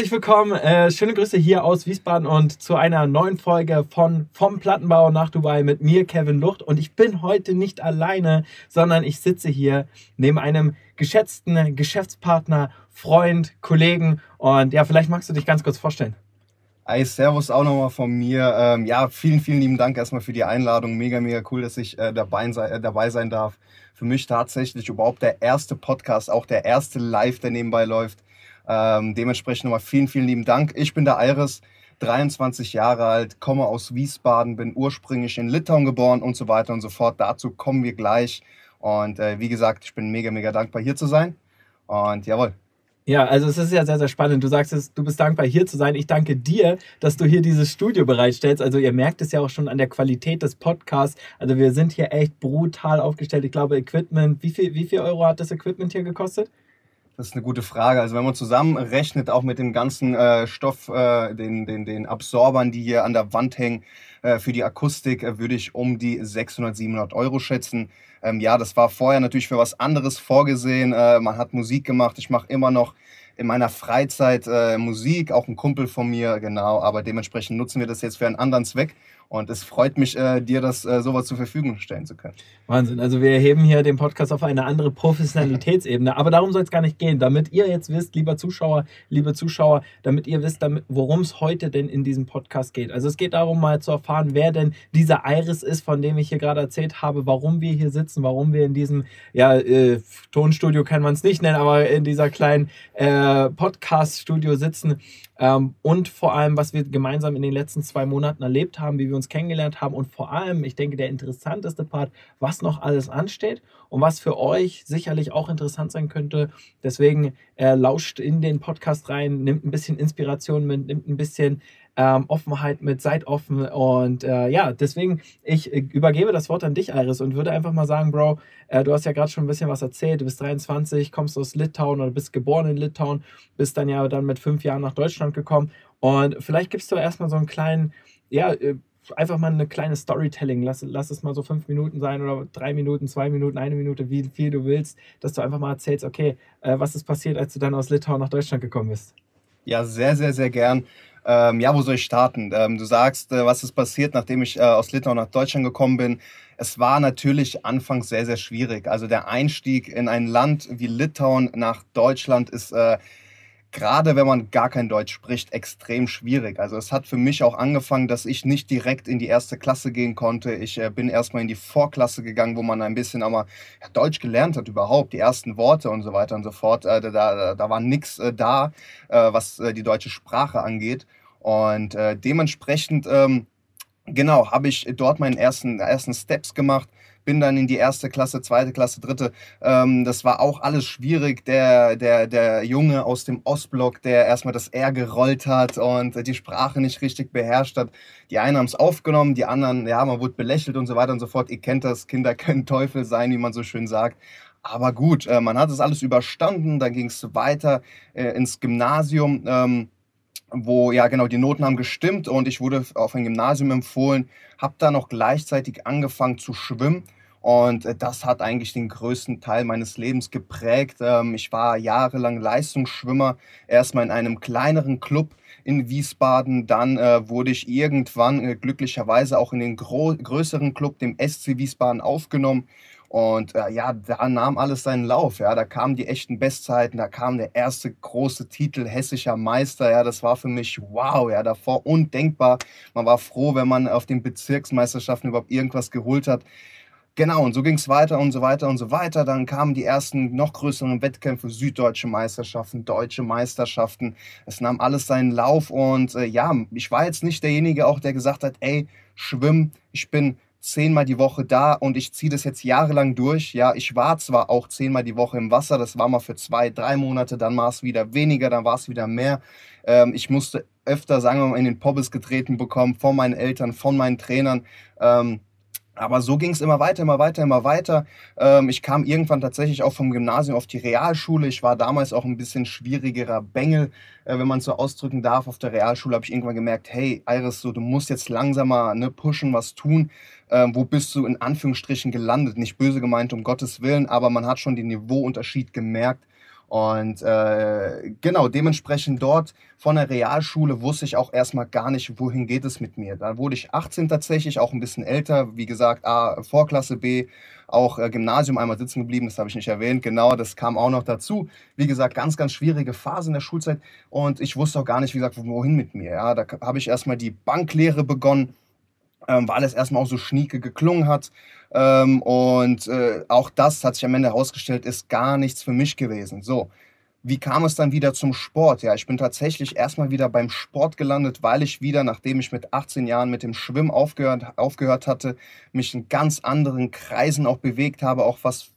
Herzlich willkommen, äh, schöne Grüße hier aus Wiesbaden und zu einer neuen Folge von Vom Plattenbau nach Dubai mit mir, Kevin Lucht. Und ich bin heute nicht alleine, sondern ich sitze hier neben einem geschätzten Geschäftspartner, Freund, Kollegen. Und ja, vielleicht magst du dich ganz kurz vorstellen. Hi, Servus auch nochmal von mir. Ähm, ja, vielen, vielen lieben Dank erstmal für die Einladung. Mega, mega cool, dass ich äh, dabei, sei, äh, dabei sein darf. Für mich tatsächlich überhaupt der erste Podcast, auch der erste Live, der nebenbei läuft. Ähm, dementsprechend nochmal vielen, vielen lieben Dank. Ich bin der Iris, 23 Jahre alt, komme aus Wiesbaden, bin ursprünglich in Litauen geboren und so weiter und so fort. Dazu kommen wir gleich. Und äh, wie gesagt, ich bin mega, mega dankbar hier zu sein. Und jawohl. Ja, also es ist ja sehr, sehr spannend. Du sagst es, du bist dankbar hier zu sein. Ich danke dir, dass du hier dieses Studio bereitstellst. Also ihr merkt es ja auch schon an der Qualität des Podcasts. Also wir sind hier echt brutal aufgestellt. Ich glaube, Equipment, wie viel, wie viel Euro hat das Equipment hier gekostet? Das ist eine gute Frage. Also wenn man zusammenrechnet, auch mit dem ganzen äh, Stoff, äh, den, den, den Absorbern, die hier an der Wand hängen, äh, für die Akustik, äh, würde ich um die 600, 700 Euro schätzen. Ähm, ja, das war vorher natürlich für was anderes vorgesehen. Äh, man hat Musik gemacht. Ich mache immer noch in meiner Freizeit Musik, auch ein Kumpel von mir, genau. Aber dementsprechend nutzen wir das jetzt für einen anderen Zweck. Und es freut mich, äh, dir das äh, sowas zur Verfügung stellen zu können. Wahnsinn. Also wir erheben hier den Podcast auf eine andere Professionalitätsebene. Aber darum soll es gar nicht gehen. Damit ihr jetzt wisst, lieber Zuschauer, liebe Zuschauer, damit ihr wisst, worum es heute denn in diesem Podcast geht. Also es geht darum, mal zu erfahren, wer denn dieser Iris ist, von dem ich hier gerade erzählt habe, warum wir hier sitzen, warum wir in diesem, ja, äh, Tonstudio kann man es nicht nennen, aber in dieser kleinen äh, Podcast-Studio sitzen. Ähm, und vor allem, was wir gemeinsam in den letzten zwei Monaten erlebt haben, wie wir uns kennengelernt haben und vor allem, ich denke, der interessanteste Part, was noch alles ansteht und was für euch sicherlich auch interessant sein könnte. Deswegen äh, lauscht in den Podcast rein, nimmt ein bisschen Inspiration mit, nimmt ein bisschen ähm, Offenheit mit, seid offen. Und äh, ja, deswegen, ich äh, übergebe das Wort an dich, Iris, und würde einfach mal sagen, Bro, äh, du hast ja gerade schon ein bisschen was erzählt. Du bist 23, kommst aus Litauen oder bist geboren in Litauen, bist dann ja dann mit fünf Jahren nach Deutschland gekommen. Und vielleicht gibst du erstmal so einen kleinen, ja, äh, einfach mal eine kleine Storytelling. Lass, lass es mal so fünf Minuten sein oder drei Minuten, zwei Minuten, eine Minute, wie viel du willst, dass du einfach mal erzählst, okay, äh, was ist passiert, als du dann aus Litauen nach Deutschland gekommen bist. Ja, sehr, sehr, sehr gern. Ähm, ja, wo soll ich starten? Ähm, du sagst, äh, was ist passiert, nachdem ich äh, aus Litauen nach Deutschland gekommen bin. Es war natürlich anfangs sehr, sehr schwierig. Also der Einstieg in ein Land wie Litauen nach Deutschland ist äh, gerade wenn man gar kein Deutsch spricht, extrem schwierig. Also es hat für mich auch angefangen, dass ich nicht direkt in die erste Klasse gehen konnte. Ich äh, bin erstmal in die Vorklasse gegangen, wo man ein bisschen aber Deutsch gelernt hat überhaupt, die ersten Worte und so weiter und so fort. Äh, da, da, da war nichts äh, da, äh, was äh, die deutsche Sprache angeht. Und äh, dementsprechend, ähm, genau, habe ich dort meinen ersten, ersten Steps gemacht bin dann in die erste Klasse, zweite Klasse, dritte. Ähm, das war auch alles schwierig. Der, der, der Junge aus dem Ostblock, der erstmal das R gerollt hat und die Sprache nicht richtig beherrscht hat. Die einen haben es aufgenommen, die anderen, ja, man wurde belächelt und so weiter und so fort. Ihr kennt das, Kinder können Teufel sein, wie man so schön sagt. Aber gut, äh, man hat es alles überstanden, dann ging es weiter äh, ins Gymnasium. Ähm, wo ja genau die Noten haben gestimmt und ich wurde auf ein Gymnasium empfohlen, habe da noch gleichzeitig angefangen zu schwimmen und äh, das hat eigentlich den größten Teil meines Lebens geprägt. Ähm, ich war jahrelang Leistungsschwimmer, erstmal in einem kleineren Club in Wiesbaden, dann äh, wurde ich irgendwann äh, glücklicherweise auch in den größeren Club, dem SC Wiesbaden, aufgenommen und äh, ja, da nahm alles seinen Lauf. Ja, da kamen die echten Bestzeiten, da kam der erste große Titel hessischer Meister. Ja, das war für mich wow. Ja, davor undenkbar. Man war froh, wenn man auf den Bezirksmeisterschaften überhaupt irgendwas geholt hat. Genau, und so ging es weiter und so weiter und so weiter. Dann kamen die ersten noch größeren Wettkämpfe, süddeutsche Meisterschaften, deutsche Meisterschaften. Es nahm alles seinen Lauf und äh, ja, ich war jetzt nicht derjenige auch, der gesagt hat, ey, schwimm, ich bin zehnmal die Woche da und ich ziehe das jetzt jahrelang durch. Ja, ich war zwar auch zehnmal die Woche im Wasser, das war mal für zwei, drei Monate, dann war es wieder weniger, dann war es wieder mehr. Ähm, ich musste öfter, sagen wir mal, in den Pobbes getreten bekommen von meinen Eltern, von meinen Trainern. Ähm, aber so ging es immer weiter, immer weiter, immer weiter. Ähm, ich kam irgendwann tatsächlich auch vom Gymnasium auf die Realschule. Ich war damals auch ein bisschen schwierigerer Bengel, äh, wenn man so ausdrücken darf. Auf der Realschule habe ich irgendwann gemerkt, hey Iris, so, du musst jetzt langsamer ne, pushen, was tun. Ähm, wo bist du in Anführungsstrichen gelandet? Nicht böse gemeint, um Gottes Willen, aber man hat schon den Niveauunterschied gemerkt. Und äh, genau, dementsprechend dort von der Realschule wusste ich auch erstmal gar nicht, wohin geht es mit mir. Da wurde ich 18 tatsächlich, auch ein bisschen älter. Wie gesagt, A, Vorklasse B, auch äh, Gymnasium einmal sitzen geblieben, das habe ich nicht erwähnt. Genau, das kam auch noch dazu. Wie gesagt, ganz, ganz schwierige Phase in der Schulzeit. Und ich wusste auch gar nicht, wie gesagt, wohin mit mir. Ja, da habe ich erstmal die Banklehre begonnen ähm, weil es erstmal auch so schnieke geklungen hat. Ähm, und äh, auch das hat sich am Ende herausgestellt, ist gar nichts für mich gewesen. So, wie kam es dann wieder zum Sport? Ja, ich bin tatsächlich erstmal wieder beim Sport gelandet, weil ich wieder, nachdem ich mit 18 Jahren mit dem Schwimmen aufgehört, aufgehört hatte, mich in ganz anderen Kreisen auch bewegt habe, auch was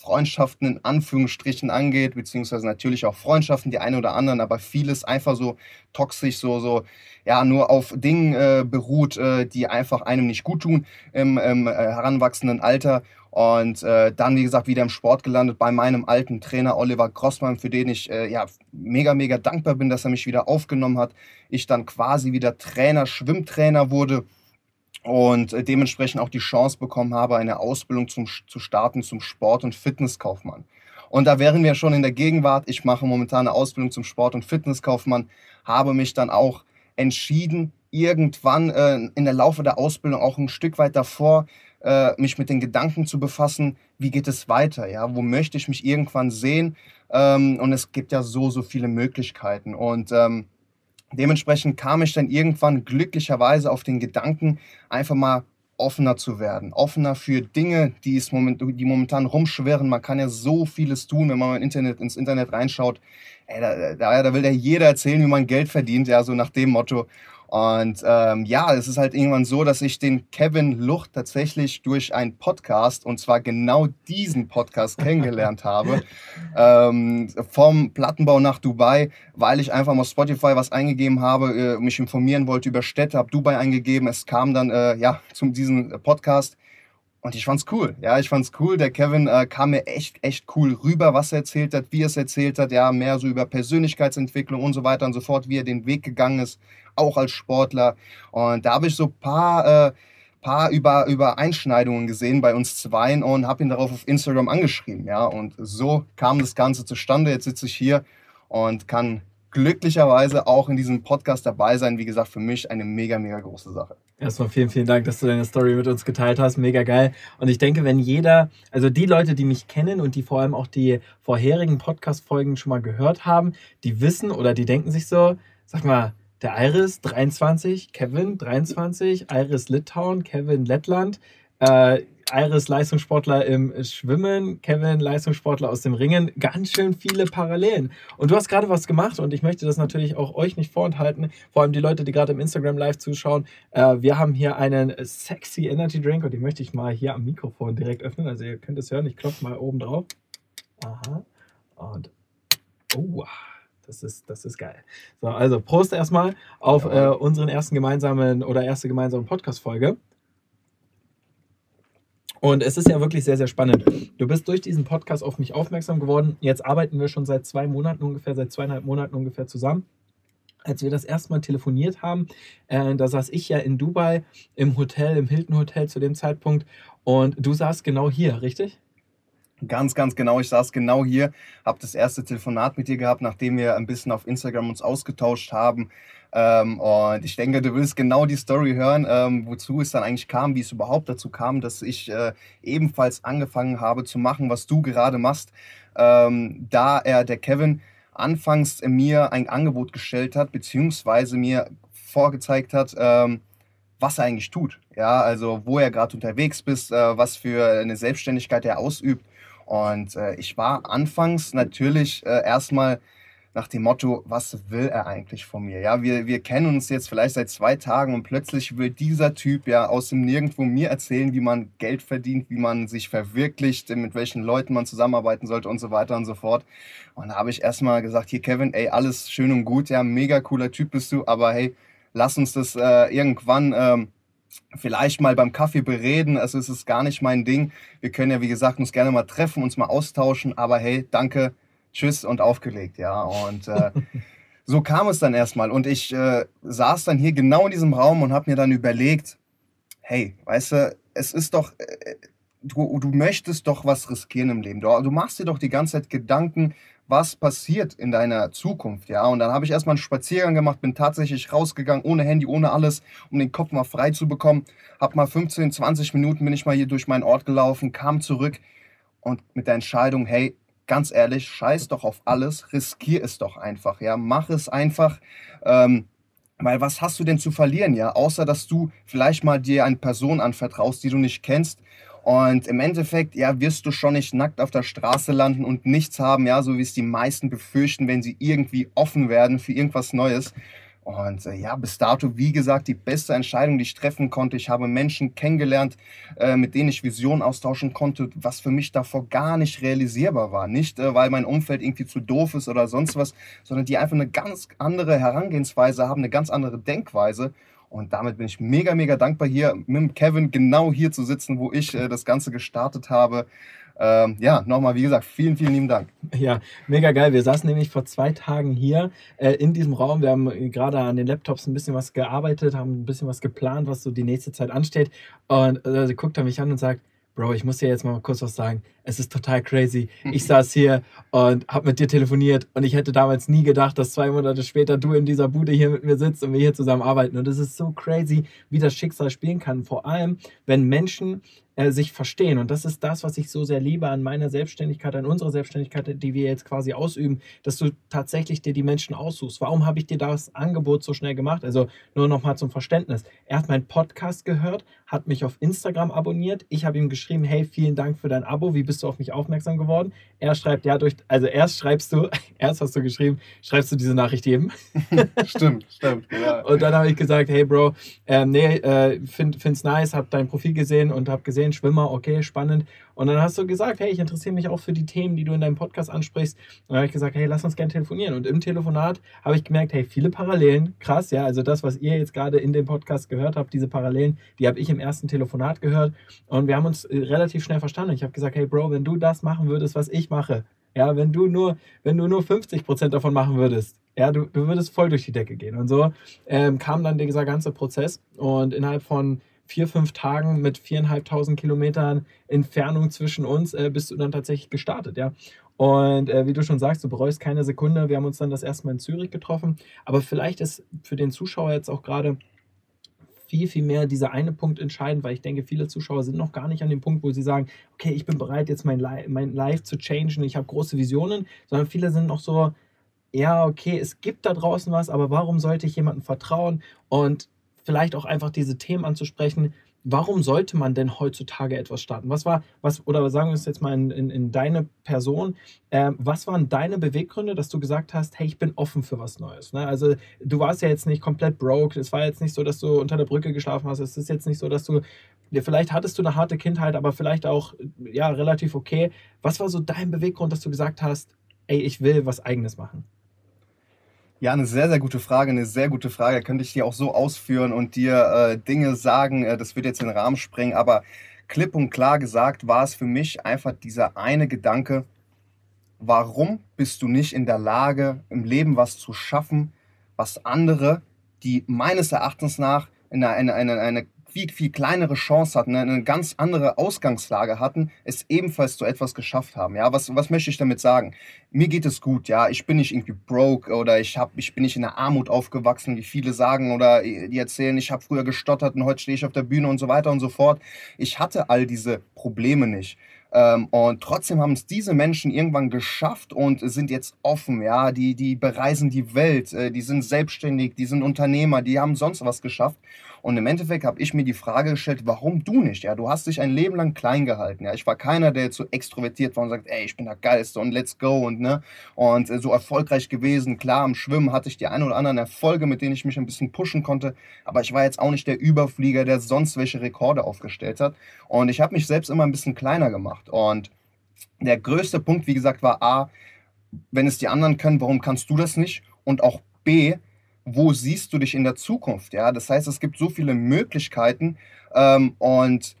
Freundschaften in Anführungsstrichen angeht, beziehungsweise natürlich auch Freundschaften, die eine oder anderen, aber vieles einfach so toxisch, so, so, ja, nur auf Dingen äh, beruht, äh, die einfach einem nicht gut tun im, im äh, heranwachsenden Alter. Und äh, dann, wie gesagt, wieder im Sport gelandet bei meinem alten Trainer Oliver Grossmann, für den ich äh, ja mega, mega dankbar bin, dass er mich wieder aufgenommen hat. Ich dann quasi wieder Trainer, Schwimmtrainer wurde und äh, dementsprechend auch die Chance bekommen habe, eine Ausbildung zum, zu starten zum Sport- und Fitnesskaufmann. Und da wären wir schon in der Gegenwart. Ich mache momentan eine Ausbildung zum Sport- und Fitnesskaufmann, habe mich dann auch entschieden, irgendwann äh, in der Laufe der Ausbildung auch ein Stück weit davor, äh, mich mit den Gedanken zu befassen, wie geht es weiter, ja, wo möchte ich mich irgendwann sehen. Ähm, und es gibt ja so, so viele Möglichkeiten. Und ähm, Dementsprechend kam ich dann irgendwann glücklicherweise auf den Gedanken, einfach mal offener zu werden. Offener für Dinge, die, es moment, die momentan rumschwirren. Man kann ja so vieles tun, wenn man im Internet, ins Internet reinschaut. Ey, da, da, da will ja jeder erzählen, wie man Geld verdient, ja, so nach dem Motto. Und ähm, ja, es ist halt irgendwann so, dass ich den Kevin Lucht tatsächlich durch einen Podcast, und zwar genau diesen Podcast kennengelernt habe, ähm, vom Plattenbau nach Dubai, weil ich einfach mal Spotify was eingegeben habe, äh, mich informieren wollte über Städte, habe Dubai eingegeben, es kam dann äh, ja zu diesem Podcast und ich fand's cool. Ja, ich fand's cool. Der Kevin äh, kam mir echt, echt cool rüber, was er erzählt hat, wie er es erzählt hat. Ja, mehr so über Persönlichkeitsentwicklung und so weiter und so fort, wie er den Weg gegangen ist, auch als Sportler. Und da habe ich so ein paar, äh, paar über, Übereinschneidungen gesehen bei uns zweien und habe ihn darauf auf Instagram angeschrieben. Ja, und so kam das Ganze zustande. Jetzt sitze ich hier und kann glücklicherweise auch in diesem Podcast dabei sein. Wie gesagt, für mich eine mega, mega große Sache. Erstmal vielen, vielen Dank, dass du deine Story mit uns geteilt hast. Mega geil. Und ich denke, wenn jeder, also die Leute, die mich kennen und die vor allem auch die vorherigen Podcast-Folgen schon mal gehört haben, die wissen oder die denken sich so, sag mal, der Iris 23, Kevin 23, Iris Litauen, Kevin Lettland. Äh, Iris Leistungssportler im Schwimmen, Kevin Leistungssportler aus dem Ringen. Ganz schön viele Parallelen. Und du hast gerade was gemacht und ich möchte das natürlich auch euch nicht vorenthalten, vor allem die Leute, die gerade im Instagram Live zuschauen. Äh, wir haben hier einen sexy Energy Drink und den möchte ich mal hier am Mikrofon direkt öffnen. Also ihr könnt es hören, ich klopfe mal oben drauf. Aha. Und oh, das ist, das ist geil. So, also Prost erstmal auf äh, unseren ersten gemeinsamen oder erste gemeinsame Podcast-Folge. Und es ist ja wirklich sehr, sehr spannend. Du bist durch diesen Podcast auf mich aufmerksam geworden. Jetzt arbeiten wir schon seit zwei Monaten ungefähr, seit zweieinhalb Monaten ungefähr zusammen. Als wir das erste Mal telefoniert haben, äh, da saß ich ja in Dubai im Hotel, im Hilton Hotel zu dem Zeitpunkt. Und du saßt genau hier, richtig? Ganz, ganz genau. Ich saß genau hier, habe das erste Telefonat mit dir gehabt, nachdem wir ein bisschen auf Instagram uns ausgetauscht haben. Ähm, und ich denke, du willst genau die Story hören, ähm, wozu es dann eigentlich kam, wie es überhaupt dazu kam, dass ich äh, ebenfalls angefangen habe zu machen, was du gerade machst. Ähm, da er, der Kevin, anfangs mir ein Angebot gestellt hat, beziehungsweise mir vorgezeigt hat, ähm, was er eigentlich tut. Ja, also wo er gerade unterwegs ist, äh, was für eine Selbstständigkeit er ausübt. Und äh, ich war anfangs natürlich äh, erstmal nach dem Motto, was will er eigentlich von mir? Ja, wir, wir kennen uns jetzt vielleicht seit zwei Tagen und plötzlich will dieser Typ ja aus dem Nirgendwo mir erzählen, wie man Geld verdient, wie man sich verwirklicht, mit welchen Leuten man zusammenarbeiten sollte und so weiter und so fort. Und da habe ich erstmal gesagt, hier Kevin, ey, alles schön und gut, ja, mega cooler Typ bist du, aber hey, lass uns das äh, irgendwann ähm, vielleicht mal beim Kaffee bereden. Also es ist gar nicht mein Ding. Wir können ja, wie gesagt, uns gerne mal treffen, uns mal austauschen, aber hey, danke tschüss und aufgelegt, ja. Und äh, so kam es dann erstmal. Und ich äh, saß dann hier genau in diesem Raum und habe mir dann überlegt, hey, weißt du, es ist doch, äh, du, du möchtest doch was riskieren im Leben. Du, du machst dir doch die ganze Zeit Gedanken, was passiert in deiner Zukunft, ja. Und dann habe ich erstmal einen Spaziergang gemacht, bin tatsächlich rausgegangen, ohne Handy, ohne alles, um den Kopf mal frei zu bekommen. Hab mal 15, 20 Minuten bin ich mal hier durch meinen Ort gelaufen, kam zurück und mit der Entscheidung, hey, ganz ehrlich, scheiß doch auf alles, riskier es doch einfach, ja. Mach es einfach. Ähm, weil was hast du denn zu verlieren, ja? Außer dass du vielleicht mal dir eine Person anvertraust, die du nicht kennst und im Endeffekt, ja, wirst du schon nicht nackt auf der Straße landen und nichts haben, ja, so wie es die meisten befürchten, wenn sie irgendwie offen werden für irgendwas Neues. Und äh, ja, bis dato, wie gesagt, die beste Entscheidung, die ich treffen konnte. Ich habe Menschen kennengelernt, äh, mit denen ich Visionen austauschen konnte, was für mich davor gar nicht realisierbar war. Nicht, äh, weil mein Umfeld irgendwie zu doof ist oder sonst was, sondern die einfach eine ganz andere Herangehensweise haben, eine ganz andere Denkweise. Und damit bin ich mega, mega dankbar, hier mit Kevin genau hier zu sitzen, wo ich äh, das Ganze gestartet habe. Ähm, ja, nochmal, wie gesagt, vielen, vielen lieben Dank. Ja, mega geil. Wir saßen nämlich vor zwei Tagen hier äh, in diesem Raum. Wir haben gerade an den Laptops ein bisschen was gearbeitet, haben ein bisschen was geplant, was so die nächste Zeit ansteht. Und äh, guckt er mich an und sagt, Bro, ich muss dir jetzt mal kurz was sagen. Es ist total crazy. Ich saß hier und habe mit dir telefoniert und ich hätte damals nie gedacht, dass zwei Monate später du in dieser Bude hier mit mir sitzt und wir hier zusammen arbeiten. Und es ist so crazy, wie das Schicksal spielen kann. Vor allem, wenn Menschen äh, sich verstehen. Und das ist das, was ich so sehr liebe an meiner Selbstständigkeit, an unserer Selbstständigkeit, die wir jetzt quasi ausüben, dass du tatsächlich dir die Menschen aussuchst. Warum habe ich dir das Angebot so schnell gemacht? Also nur nochmal zum Verständnis. Er hat meinen Podcast gehört, hat mich auf Instagram abonniert. Ich habe ihm geschrieben, hey, vielen Dank für dein Abo. Wie bist du auf mich aufmerksam geworden? Er schreibt, ja, durch, also erst schreibst du, erst hast du geschrieben, schreibst du diese Nachricht jedem. stimmt, stimmt. Ja. Und dann habe ich gesagt, hey Bro, äh, nee, äh, find, find's nice, hab dein Profil gesehen und habe gesehen, Schwimmer, okay, spannend. Und dann hast du gesagt, hey, ich interessiere mich auch für die Themen, die du in deinem Podcast ansprichst. Und dann habe ich gesagt, hey, lass uns gerne telefonieren. Und im Telefonat habe ich gemerkt, hey, viele Parallelen, krass, ja, also das, was ihr jetzt gerade in dem Podcast gehört habt, diese Parallelen, die habe ich im ersten Telefonat gehört. Und wir haben uns äh, relativ schnell verstanden. Ich habe gesagt, hey Bro, wenn du das machen würdest, was ich mache, ja, wenn du nur, wenn du nur 50 Prozent davon machen würdest, ja, du, du würdest voll durch die Decke gehen. Und so ähm, kam dann dieser ganze Prozess. Und innerhalb von vier, fünf Tagen mit viereinhalbtausend Kilometern Entfernung zwischen uns äh, bist du dann tatsächlich gestartet, ja. Und äh, wie du schon sagst, du bereust keine Sekunde. Wir haben uns dann das erste Mal in Zürich getroffen. Aber vielleicht ist für den Zuschauer jetzt auch gerade viel, viel mehr dieser eine Punkt entscheidend, weil ich denke, viele Zuschauer sind noch gar nicht an dem Punkt, wo sie sagen, okay, ich bin bereit, jetzt mein, Li mein Life zu changen, ich habe große Visionen, sondern viele sind noch so, ja, okay, es gibt da draußen was, aber warum sollte ich jemandem vertrauen? Und vielleicht auch einfach diese Themen anzusprechen, warum sollte man denn heutzutage etwas starten? Was war, was, oder sagen wir es jetzt mal in, in, in deine Person, äh, was waren deine Beweggründe, dass du gesagt hast, hey, ich bin offen für was Neues? Ne? Also du warst ja jetzt nicht komplett broke, es war jetzt nicht so, dass du unter der Brücke geschlafen hast, es ist jetzt nicht so, dass du, vielleicht hattest du eine harte Kindheit, aber vielleicht auch, ja, relativ okay. Was war so dein Beweggrund, dass du gesagt hast, ey, ich will was eigenes machen? Ja, eine sehr, sehr gute Frage, eine sehr gute Frage. Könnte ich dir auch so ausführen und dir äh, Dinge sagen, äh, das wird jetzt den Rahmen sprengen, aber klipp und klar gesagt war es für mich einfach dieser eine Gedanke, warum bist du nicht in der Lage, im Leben was zu schaffen, was andere, die meines Erachtens nach in eine, eine, eine viel, viel kleinere Chance hatten, eine ganz andere Ausgangslage hatten, es ebenfalls zu etwas geschafft haben. Ja, was, was möchte ich damit sagen? Mir geht es gut, ja, ich bin nicht irgendwie broke oder ich, hab, ich bin nicht in der Armut aufgewachsen, wie viele sagen oder die erzählen, ich habe früher gestottert und heute stehe ich auf der Bühne und so weiter und so fort. Ich hatte all diese Probleme nicht. Ähm, und trotzdem haben es diese Menschen irgendwann geschafft und sind jetzt offen, ja, die, die bereisen die Welt, äh, die sind selbstständig, die sind Unternehmer, die haben sonst was geschafft. Und im Endeffekt habe ich mir die Frage gestellt, warum du nicht? Ja, du hast dich ein Leben lang klein gehalten. Ja, ich war keiner, der jetzt so extrovertiert war und sagt, ey, ich bin der Geilste und let's go und ne und äh, so erfolgreich gewesen. Klar, am Schwimmen hatte ich die ein oder anderen Erfolge, mit denen ich mich ein bisschen pushen konnte, aber ich war jetzt auch nicht der Überflieger, der sonst welche Rekorde aufgestellt hat. Und ich habe mich selbst immer ein bisschen kleiner gemacht. Und der größte Punkt, wie gesagt, war A, wenn es die anderen können, warum kannst du das nicht? Und auch B, wo siehst du dich in der Zukunft? Ja, das heißt, es gibt so viele Möglichkeiten ähm, und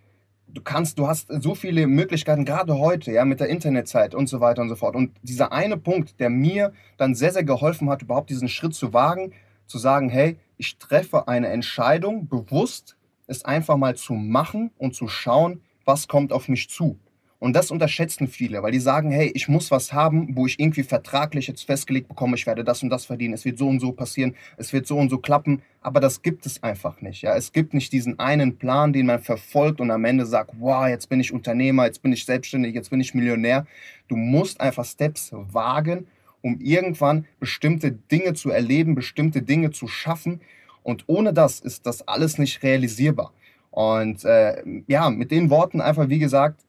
du kannst, du hast so viele Möglichkeiten, gerade heute, ja, mit der Internetzeit und so weiter und so fort. Und dieser eine Punkt, der mir dann sehr, sehr geholfen hat, überhaupt diesen Schritt zu wagen, zu sagen, hey, ich treffe eine Entscheidung bewusst, es einfach mal zu machen und zu schauen, was kommt auf mich zu. Und das unterschätzen viele, weil die sagen, hey, ich muss was haben, wo ich irgendwie vertraglich jetzt festgelegt bekomme, ich werde das und das verdienen, es wird so und so passieren, es wird so und so klappen. Aber das gibt es einfach nicht. Ja? Es gibt nicht diesen einen Plan, den man verfolgt und am Ende sagt, wow, jetzt bin ich Unternehmer, jetzt bin ich selbstständig, jetzt bin ich Millionär. Du musst einfach Steps wagen, um irgendwann bestimmte Dinge zu erleben, bestimmte Dinge zu schaffen. Und ohne das ist das alles nicht realisierbar. Und äh, ja, mit den Worten einfach, wie gesagt,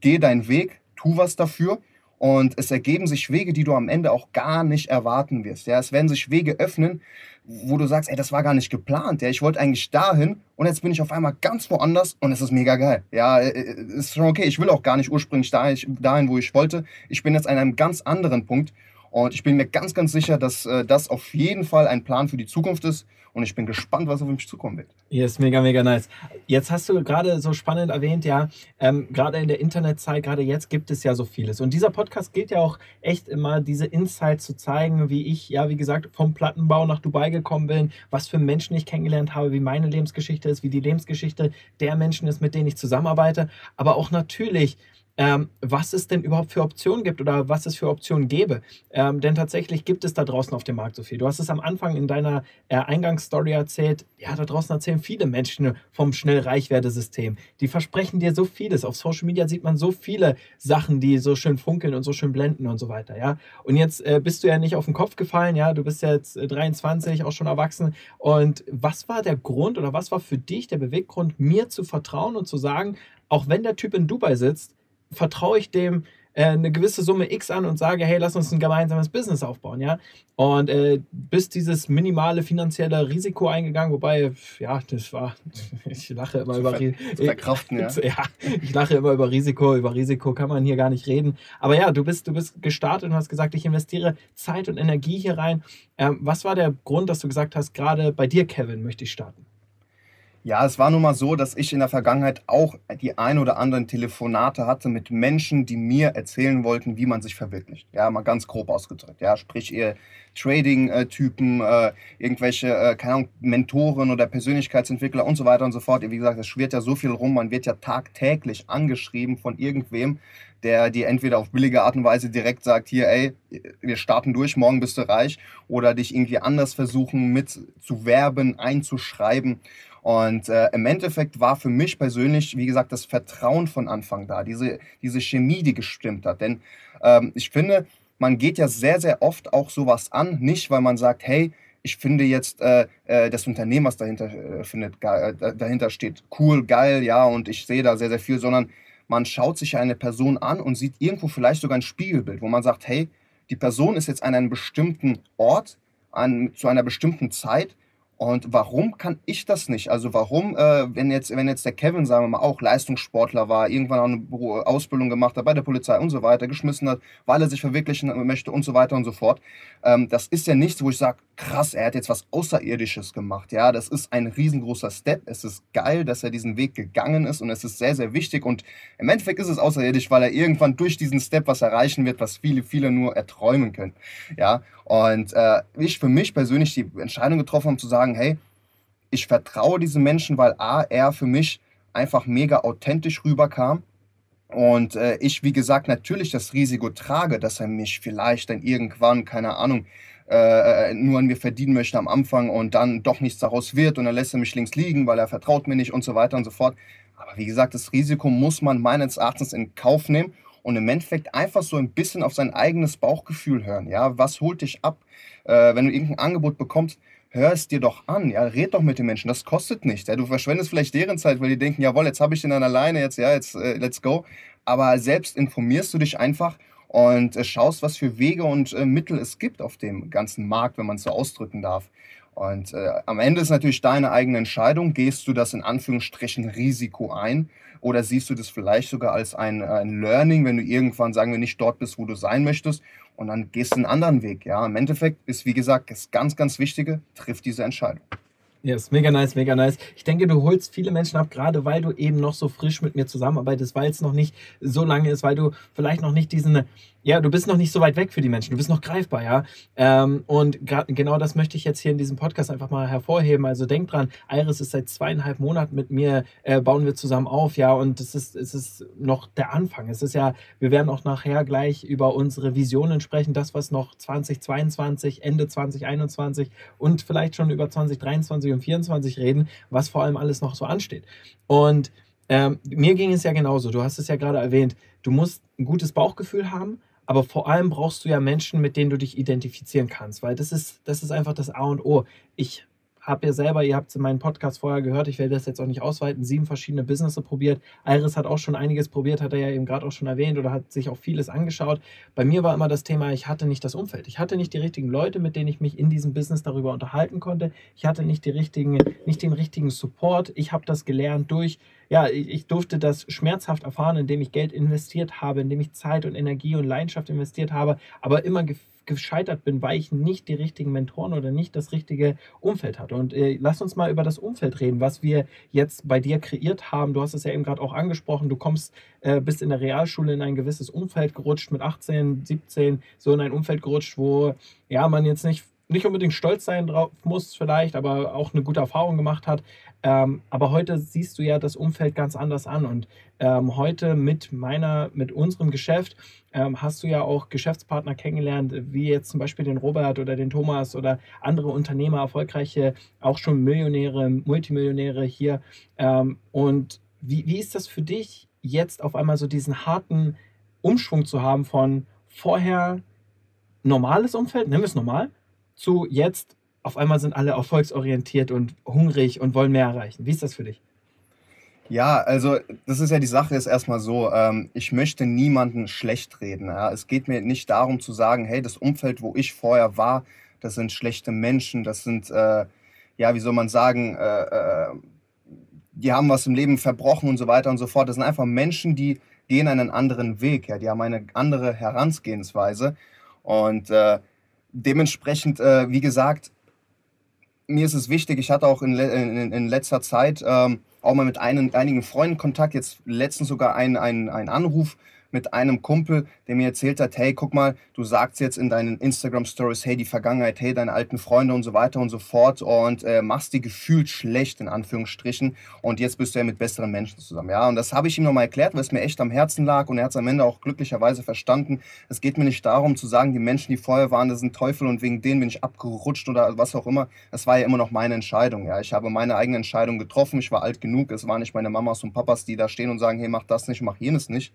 geh deinen Weg, tu was dafür und es ergeben sich Wege, die du am Ende auch gar nicht erwarten wirst. Ja, es werden sich Wege öffnen, wo du sagst, ey, das war gar nicht geplant. Ja, ich wollte eigentlich dahin und jetzt bin ich auf einmal ganz woanders und es ist mega geil. Ja, äh, äh, ist schon okay. Ich will auch gar nicht ursprünglich dahin, wo ich wollte. Ich bin jetzt an einem ganz anderen Punkt und ich bin mir ganz, ganz sicher, dass äh, das auf jeden Fall ein Plan für die Zukunft ist. Und ich bin gespannt, was auf mich zukommen wird. Ja, ist mega, mega nice. Jetzt hast du gerade so spannend erwähnt, ja, ähm, gerade in der Internetzeit, gerade jetzt gibt es ja so vieles. Und dieser Podcast gilt ja auch echt immer, diese Insights zu zeigen, wie ich, ja, wie gesagt, vom Plattenbau nach Dubai gekommen bin, was für Menschen ich kennengelernt habe, wie meine Lebensgeschichte ist, wie die Lebensgeschichte der Menschen ist, mit denen ich zusammenarbeite. Aber auch natürlich, ähm, was es denn überhaupt für Optionen gibt oder was es für Optionen gäbe. Ähm, denn tatsächlich gibt es da draußen auf dem Markt so viel. Du hast es am Anfang in deiner äh, Eingangsstory erzählt. Ja, da draußen erzählen viele Menschen vom Schnellreichwerdesystem. Die versprechen dir so vieles. Auf Social Media sieht man so viele Sachen, die so schön funkeln und so schön blenden und so weiter. Ja, und jetzt äh, bist du ja nicht auf den Kopf gefallen. Ja, du bist jetzt 23, äh, auch schon erwachsen. Und was war der Grund oder was war für dich der Beweggrund, mir zu vertrauen und zu sagen, auch wenn der Typ in Dubai sitzt, vertraue ich dem äh, eine gewisse Summe X an und sage, hey, lass uns ein gemeinsames Business aufbauen, ja. Und äh, bist dieses minimale finanzielle Risiko eingegangen, wobei, ja, das war, ich lache immer über Risiko. Ja. ja, ich lache immer über Risiko, über Risiko kann man hier gar nicht reden. Aber ja, du bist, du bist gestartet und hast gesagt, ich investiere Zeit und Energie hier rein. Ähm, was war der Grund, dass du gesagt hast, gerade bei dir, Kevin, möchte ich starten? Ja, es war nun mal so, dass ich in der Vergangenheit auch die ein oder anderen Telefonate hatte mit Menschen, die mir erzählen wollten, wie man sich verwirklicht. Ja, mal ganz grob ausgedrückt. Ja, sprich eher Trading-Typen, äh, irgendwelche, äh, keine Ahnung, Mentoren oder Persönlichkeitsentwickler und so weiter und so fort. Wie gesagt, es schwirrt ja so viel rum. Man wird ja tagtäglich angeschrieben von irgendwem, der dir entweder auf billige Art und Weise direkt sagt, hier, ey, wir starten durch, morgen bist du reich, oder dich irgendwie anders versuchen mit zu werben, einzuschreiben. Und äh, im Endeffekt war für mich persönlich, wie gesagt, das Vertrauen von Anfang da, diese, diese Chemie, die gestimmt hat. Denn ähm, ich finde, man geht ja sehr, sehr oft auch sowas an, nicht weil man sagt, hey, ich finde jetzt äh, äh, das Unternehmen, was dahinter, äh, findet, geil, äh, dahinter steht, cool, geil, ja, und ich sehe da sehr, sehr viel, sondern man schaut sich eine Person an und sieht irgendwo vielleicht sogar ein Spiegelbild, wo man sagt, hey, die Person ist jetzt an einem bestimmten Ort, an, zu einer bestimmten Zeit und warum kann ich das nicht? Also warum, äh, wenn, jetzt, wenn jetzt der Kevin, sagen wir mal, auch Leistungssportler war, irgendwann auch eine Ausbildung gemacht hat bei der Polizei und so weiter, geschmissen hat, weil er sich verwirklichen möchte und so weiter und so fort. Ähm, das ist ja nichts, wo ich sage, krass, er hat jetzt was Außerirdisches gemacht. Ja, das ist ein riesengroßer Step. Es ist geil, dass er diesen Weg gegangen ist und es ist sehr, sehr wichtig. Und im Endeffekt ist es außerirdisch, weil er irgendwann durch diesen Step was erreichen wird, was viele, viele nur erträumen können. Ja, und äh, ich für mich persönlich die Entscheidung getroffen habe zu sagen, hey, ich vertraue diesem Menschen, weil A, er für mich einfach mega authentisch rüberkam. Und äh, ich, wie gesagt, natürlich das Risiko trage, dass er mich vielleicht dann irgendwann, keine Ahnung, äh, nur an mir verdienen möchte am Anfang und dann doch nichts daraus wird und dann lässt er mich links liegen, weil er vertraut mir nicht und so weiter und so fort. Aber wie gesagt, das Risiko muss man meines Erachtens in Kauf nehmen und im Endeffekt einfach so ein bisschen auf sein eigenes Bauchgefühl hören. Ja, was holt dich ab, äh, wenn du irgendein Angebot bekommst? Hör es dir doch an, ja, red doch mit den Menschen, das kostet nichts. Ja, du verschwendest vielleicht deren Zeit, weil die denken, jawohl, jetzt habe ich den dann alleine, jetzt, ja, jetzt, äh, let's go. Aber selbst informierst du dich einfach und äh, schaust, was für Wege und äh, Mittel es gibt auf dem ganzen Markt, wenn man es so ausdrücken darf. Und äh, am Ende ist natürlich deine eigene Entscheidung. Gehst du das in Anführungsstrichen Risiko ein oder siehst du das vielleicht sogar als ein, ein Learning, wenn du irgendwann, sagen wir, nicht dort bist, wo du sein möchtest und dann gehst du einen anderen Weg. Ja, im Endeffekt ist, wie gesagt, das ganz, ganz Wichtige, trifft diese Entscheidung. Ja, yes, mega nice, mega nice. Ich denke, du holst viele Menschen ab, gerade weil du eben noch so frisch mit mir zusammenarbeitest, weil es noch nicht so lange ist, weil du vielleicht noch nicht diesen ja, du bist noch nicht so weit weg für die Menschen, du bist noch greifbar, ja. Ähm, und genau das möchte ich jetzt hier in diesem Podcast einfach mal hervorheben. Also denk dran, Iris ist seit zweieinhalb Monaten mit mir, äh, bauen wir zusammen auf, ja, und es ist, es ist noch der Anfang. Es ist ja, wir werden auch nachher gleich über unsere Visionen sprechen, das, was noch 2022, Ende 2021 und vielleicht schon über 2023 und 2024 reden, was vor allem alles noch so ansteht. Und ähm, mir ging es ja genauso. Du hast es ja gerade erwähnt. Du musst ein gutes Bauchgefühl haben, aber vor allem brauchst du ja Menschen, mit denen du dich identifizieren kannst, weil das ist, das ist einfach das A und O. Ich habe ja selber, ihr habt es in meinem Podcast vorher gehört, ich werde das jetzt auch nicht ausweiten, sieben verschiedene Businesses probiert. Iris hat auch schon einiges probiert, hat er ja eben gerade auch schon erwähnt oder hat sich auch vieles angeschaut. Bei mir war immer das Thema, ich hatte nicht das Umfeld. Ich hatte nicht die richtigen Leute, mit denen ich mich in diesem Business darüber unterhalten konnte. Ich hatte nicht, die richtigen, nicht den richtigen Support. Ich habe das gelernt durch ja, ich, ich, durfte das schmerzhaft erfahren, indem ich Geld investiert habe, indem ich Zeit und Energie und Leidenschaft investiert habe, aber immer gescheitert bin, weil ich nicht die richtigen Mentoren oder nicht das richtige Umfeld hatte. Und äh, lass uns mal über das Umfeld reden, was wir jetzt bei dir kreiert haben. Du hast es ja eben gerade auch angesprochen. Du kommst, äh, bist in der Realschule in ein gewisses Umfeld gerutscht, mit 18, 17, so in ein Umfeld gerutscht, wo ja man jetzt nicht nicht unbedingt stolz sein drauf muss, vielleicht, aber auch eine gute Erfahrung gemacht hat. Ähm, aber heute siehst du ja das Umfeld ganz anders an. Und ähm, heute mit meiner, mit unserem Geschäft ähm, hast du ja auch Geschäftspartner kennengelernt, wie jetzt zum Beispiel den Robert oder den Thomas oder andere Unternehmer, erfolgreiche, auch schon Millionäre, Multimillionäre hier. Ähm, und wie, wie ist das für dich, jetzt auf einmal so diesen harten Umschwung zu haben von vorher normales Umfeld, wir es normal, zu jetzt, auf einmal sind alle erfolgsorientiert und hungrig und wollen mehr erreichen. Wie ist das für dich? Ja, also das ist ja die Sache ist erstmal so, ähm, ich möchte niemanden schlecht reden. Ja? Es geht mir nicht darum zu sagen, hey, das Umfeld, wo ich vorher war, das sind schlechte Menschen, das sind, äh, ja, wie soll man sagen, äh, äh, die haben was im Leben verbrochen und so weiter und so fort. Das sind einfach Menschen, die gehen einen anderen Weg, ja, die haben eine andere Herangehensweise. Und äh, dementsprechend, äh, wie gesagt, mir ist es wichtig, ich hatte auch in, in, in letzter Zeit ähm, auch mal mit einen, einigen Freunden Kontakt, jetzt letztens sogar einen, einen, einen Anruf mit einem Kumpel, der mir erzählt hat, hey, guck mal, du sagst jetzt in deinen Instagram Stories, hey, die Vergangenheit, hey, deine alten Freunde und so weiter und so fort und äh, machst die gefühlt schlecht in Anführungsstrichen und jetzt bist du ja mit besseren Menschen zusammen, ja. Und das habe ich ihm nochmal erklärt, weil es mir echt am Herzen lag und er hat es am Ende auch glücklicherweise verstanden. Es geht mir nicht darum zu sagen, die Menschen, die vorher waren, das sind Teufel und wegen denen bin ich abgerutscht oder was auch immer. Das war ja immer noch meine Entscheidung, ja. Ich habe meine eigene Entscheidung getroffen, ich war alt genug, es waren nicht meine Mamas und Papas, die da stehen und sagen, hey, mach das nicht, mach jenes nicht.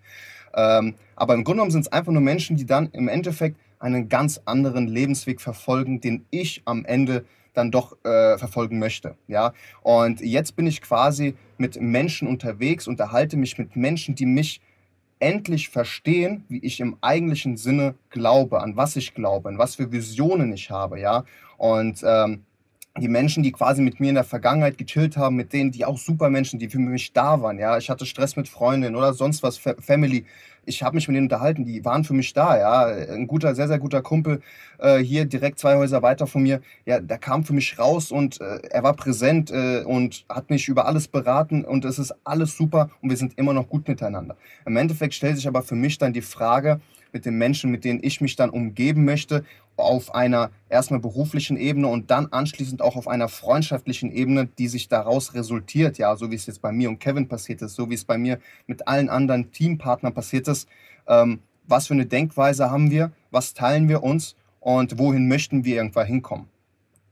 Ähm, aber im Grunde genommen sind es einfach nur Menschen, die dann im Endeffekt einen ganz anderen Lebensweg verfolgen, den ich am Ende dann doch äh, verfolgen möchte. Ja? Und jetzt bin ich quasi mit Menschen unterwegs, unterhalte mich mit Menschen, die mich endlich verstehen, wie ich im eigentlichen Sinne glaube, an was ich glaube, an was für Visionen ich habe, ja. Und ähm, die Menschen, die quasi mit mir in der Vergangenheit gechillt haben, mit denen, die auch super Menschen, die für mich da waren, ja. Ich hatte Stress mit Freundinnen oder sonst was, Family. Ich habe mich mit denen unterhalten, die waren für mich da, ja. Ein guter, sehr, sehr guter Kumpel äh, hier direkt zwei Häuser weiter von mir, ja, der kam für mich raus und äh, er war präsent äh, und hat mich über alles beraten und es ist alles super und wir sind immer noch gut miteinander. Im Endeffekt stellt sich aber für mich dann die Frage, mit den Menschen, mit denen ich mich dann umgeben möchte, auf einer erstmal beruflichen Ebene und dann anschließend auch auf einer freundschaftlichen Ebene, die sich daraus resultiert, ja, so wie es jetzt bei mir und Kevin passiert ist, so wie es bei mir mit allen anderen Teampartnern passiert ist. Ähm, was für eine Denkweise haben wir? Was teilen wir uns? Und wohin möchten wir irgendwann hinkommen?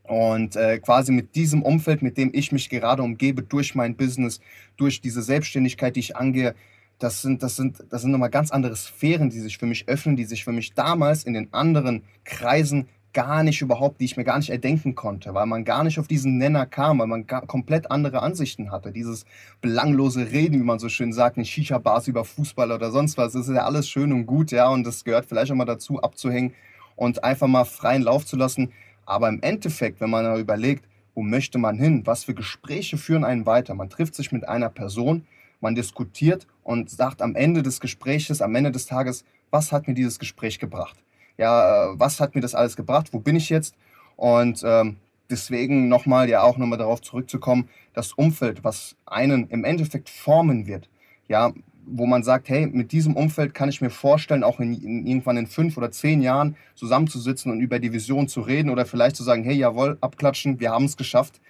Und äh, quasi mit diesem Umfeld, mit dem ich mich gerade umgebe, durch mein Business, durch diese Selbstständigkeit, die ich angehe, das sind, das sind, das sind nochmal ganz andere Sphären, die sich für mich öffnen, die sich für mich damals in den anderen Kreisen gar nicht überhaupt, die ich mir gar nicht erdenken konnte, weil man gar nicht auf diesen Nenner kam, weil man komplett andere Ansichten hatte. Dieses belanglose Reden, wie man so schön sagt, in Shisha-Bars über Fußball oder sonst was, das ist ja alles schön und gut, ja, und das gehört vielleicht auch mal dazu, abzuhängen und einfach mal freien Lauf zu lassen. Aber im Endeffekt, wenn man überlegt, wo möchte man hin, was für Gespräche führen einen weiter, man trifft sich mit einer Person, man diskutiert und sagt am Ende des Gespräches, am Ende des Tages, was hat mir dieses Gespräch gebracht? Ja, äh, was hat mir das alles gebracht? Wo bin ich jetzt? Und ähm, deswegen nochmal ja auch nochmal darauf zurückzukommen, das Umfeld, was einen im Endeffekt formen wird, ja, wo man sagt, hey, mit diesem Umfeld kann ich mir vorstellen, auch in, in, irgendwann in fünf oder zehn Jahren zusammenzusitzen und über die Vision zu reden oder vielleicht zu sagen, hey, jawohl, abklatschen, wir haben es geschafft.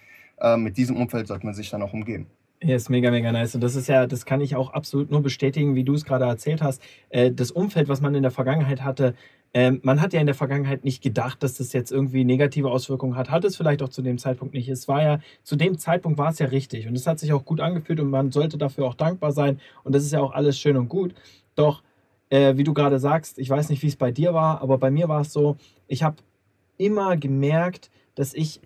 Äh, mit diesem Umfeld sollte man sich dann auch umgeben. Ja, ist mega, mega nice. Und das ist ja, das kann ich auch absolut nur bestätigen, wie du es gerade erzählt hast. Äh, das Umfeld, was man in der Vergangenheit hatte, ähm, man hat ja in der Vergangenheit nicht gedacht, dass das jetzt irgendwie negative Auswirkungen hat. Hat es vielleicht auch zu dem Zeitpunkt nicht. Es war ja, zu dem Zeitpunkt war es ja richtig. Und es hat sich auch gut angefühlt und man sollte dafür auch dankbar sein. Und das ist ja auch alles schön und gut. Doch, äh, wie du gerade sagst, ich weiß nicht, wie es bei dir war, aber bei mir war es so, ich habe immer gemerkt, dass ich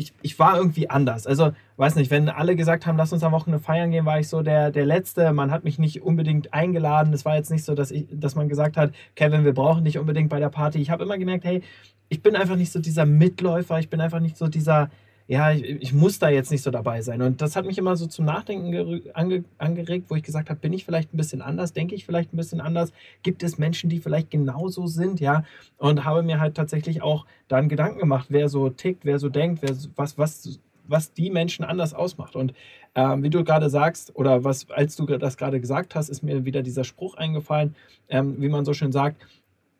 ich, ich war irgendwie anders. Also, weiß nicht, wenn alle gesagt haben, lass uns am Wochenende feiern gehen, war ich so der, der Letzte. Man hat mich nicht unbedingt eingeladen. Es war jetzt nicht so, dass, ich, dass man gesagt hat, Kevin, wir brauchen dich unbedingt bei der Party. Ich habe immer gemerkt, hey, ich bin einfach nicht so dieser Mitläufer, ich bin einfach nicht so dieser, ja, ich, ich, muss da jetzt nicht so dabei sein. Und das hat mich immer so zum Nachdenken ange, angeregt, wo ich gesagt habe, bin ich vielleicht ein bisschen anders, denke ich vielleicht ein bisschen anders, gibt es Menschen, die vielleicht genauso sind, ja, und habe mir halt tatsächlich auch dann Gedanken gemacht, wer so tickt, wer so denkt, wer, was, was, was die Menschen anders ausmacht. Und ähm, wie du gerade sagst, oder was, als du das gerade gesagt hast, ist mir wieder dieser Spruch eingefallen, ähm, wie man so schön sagt,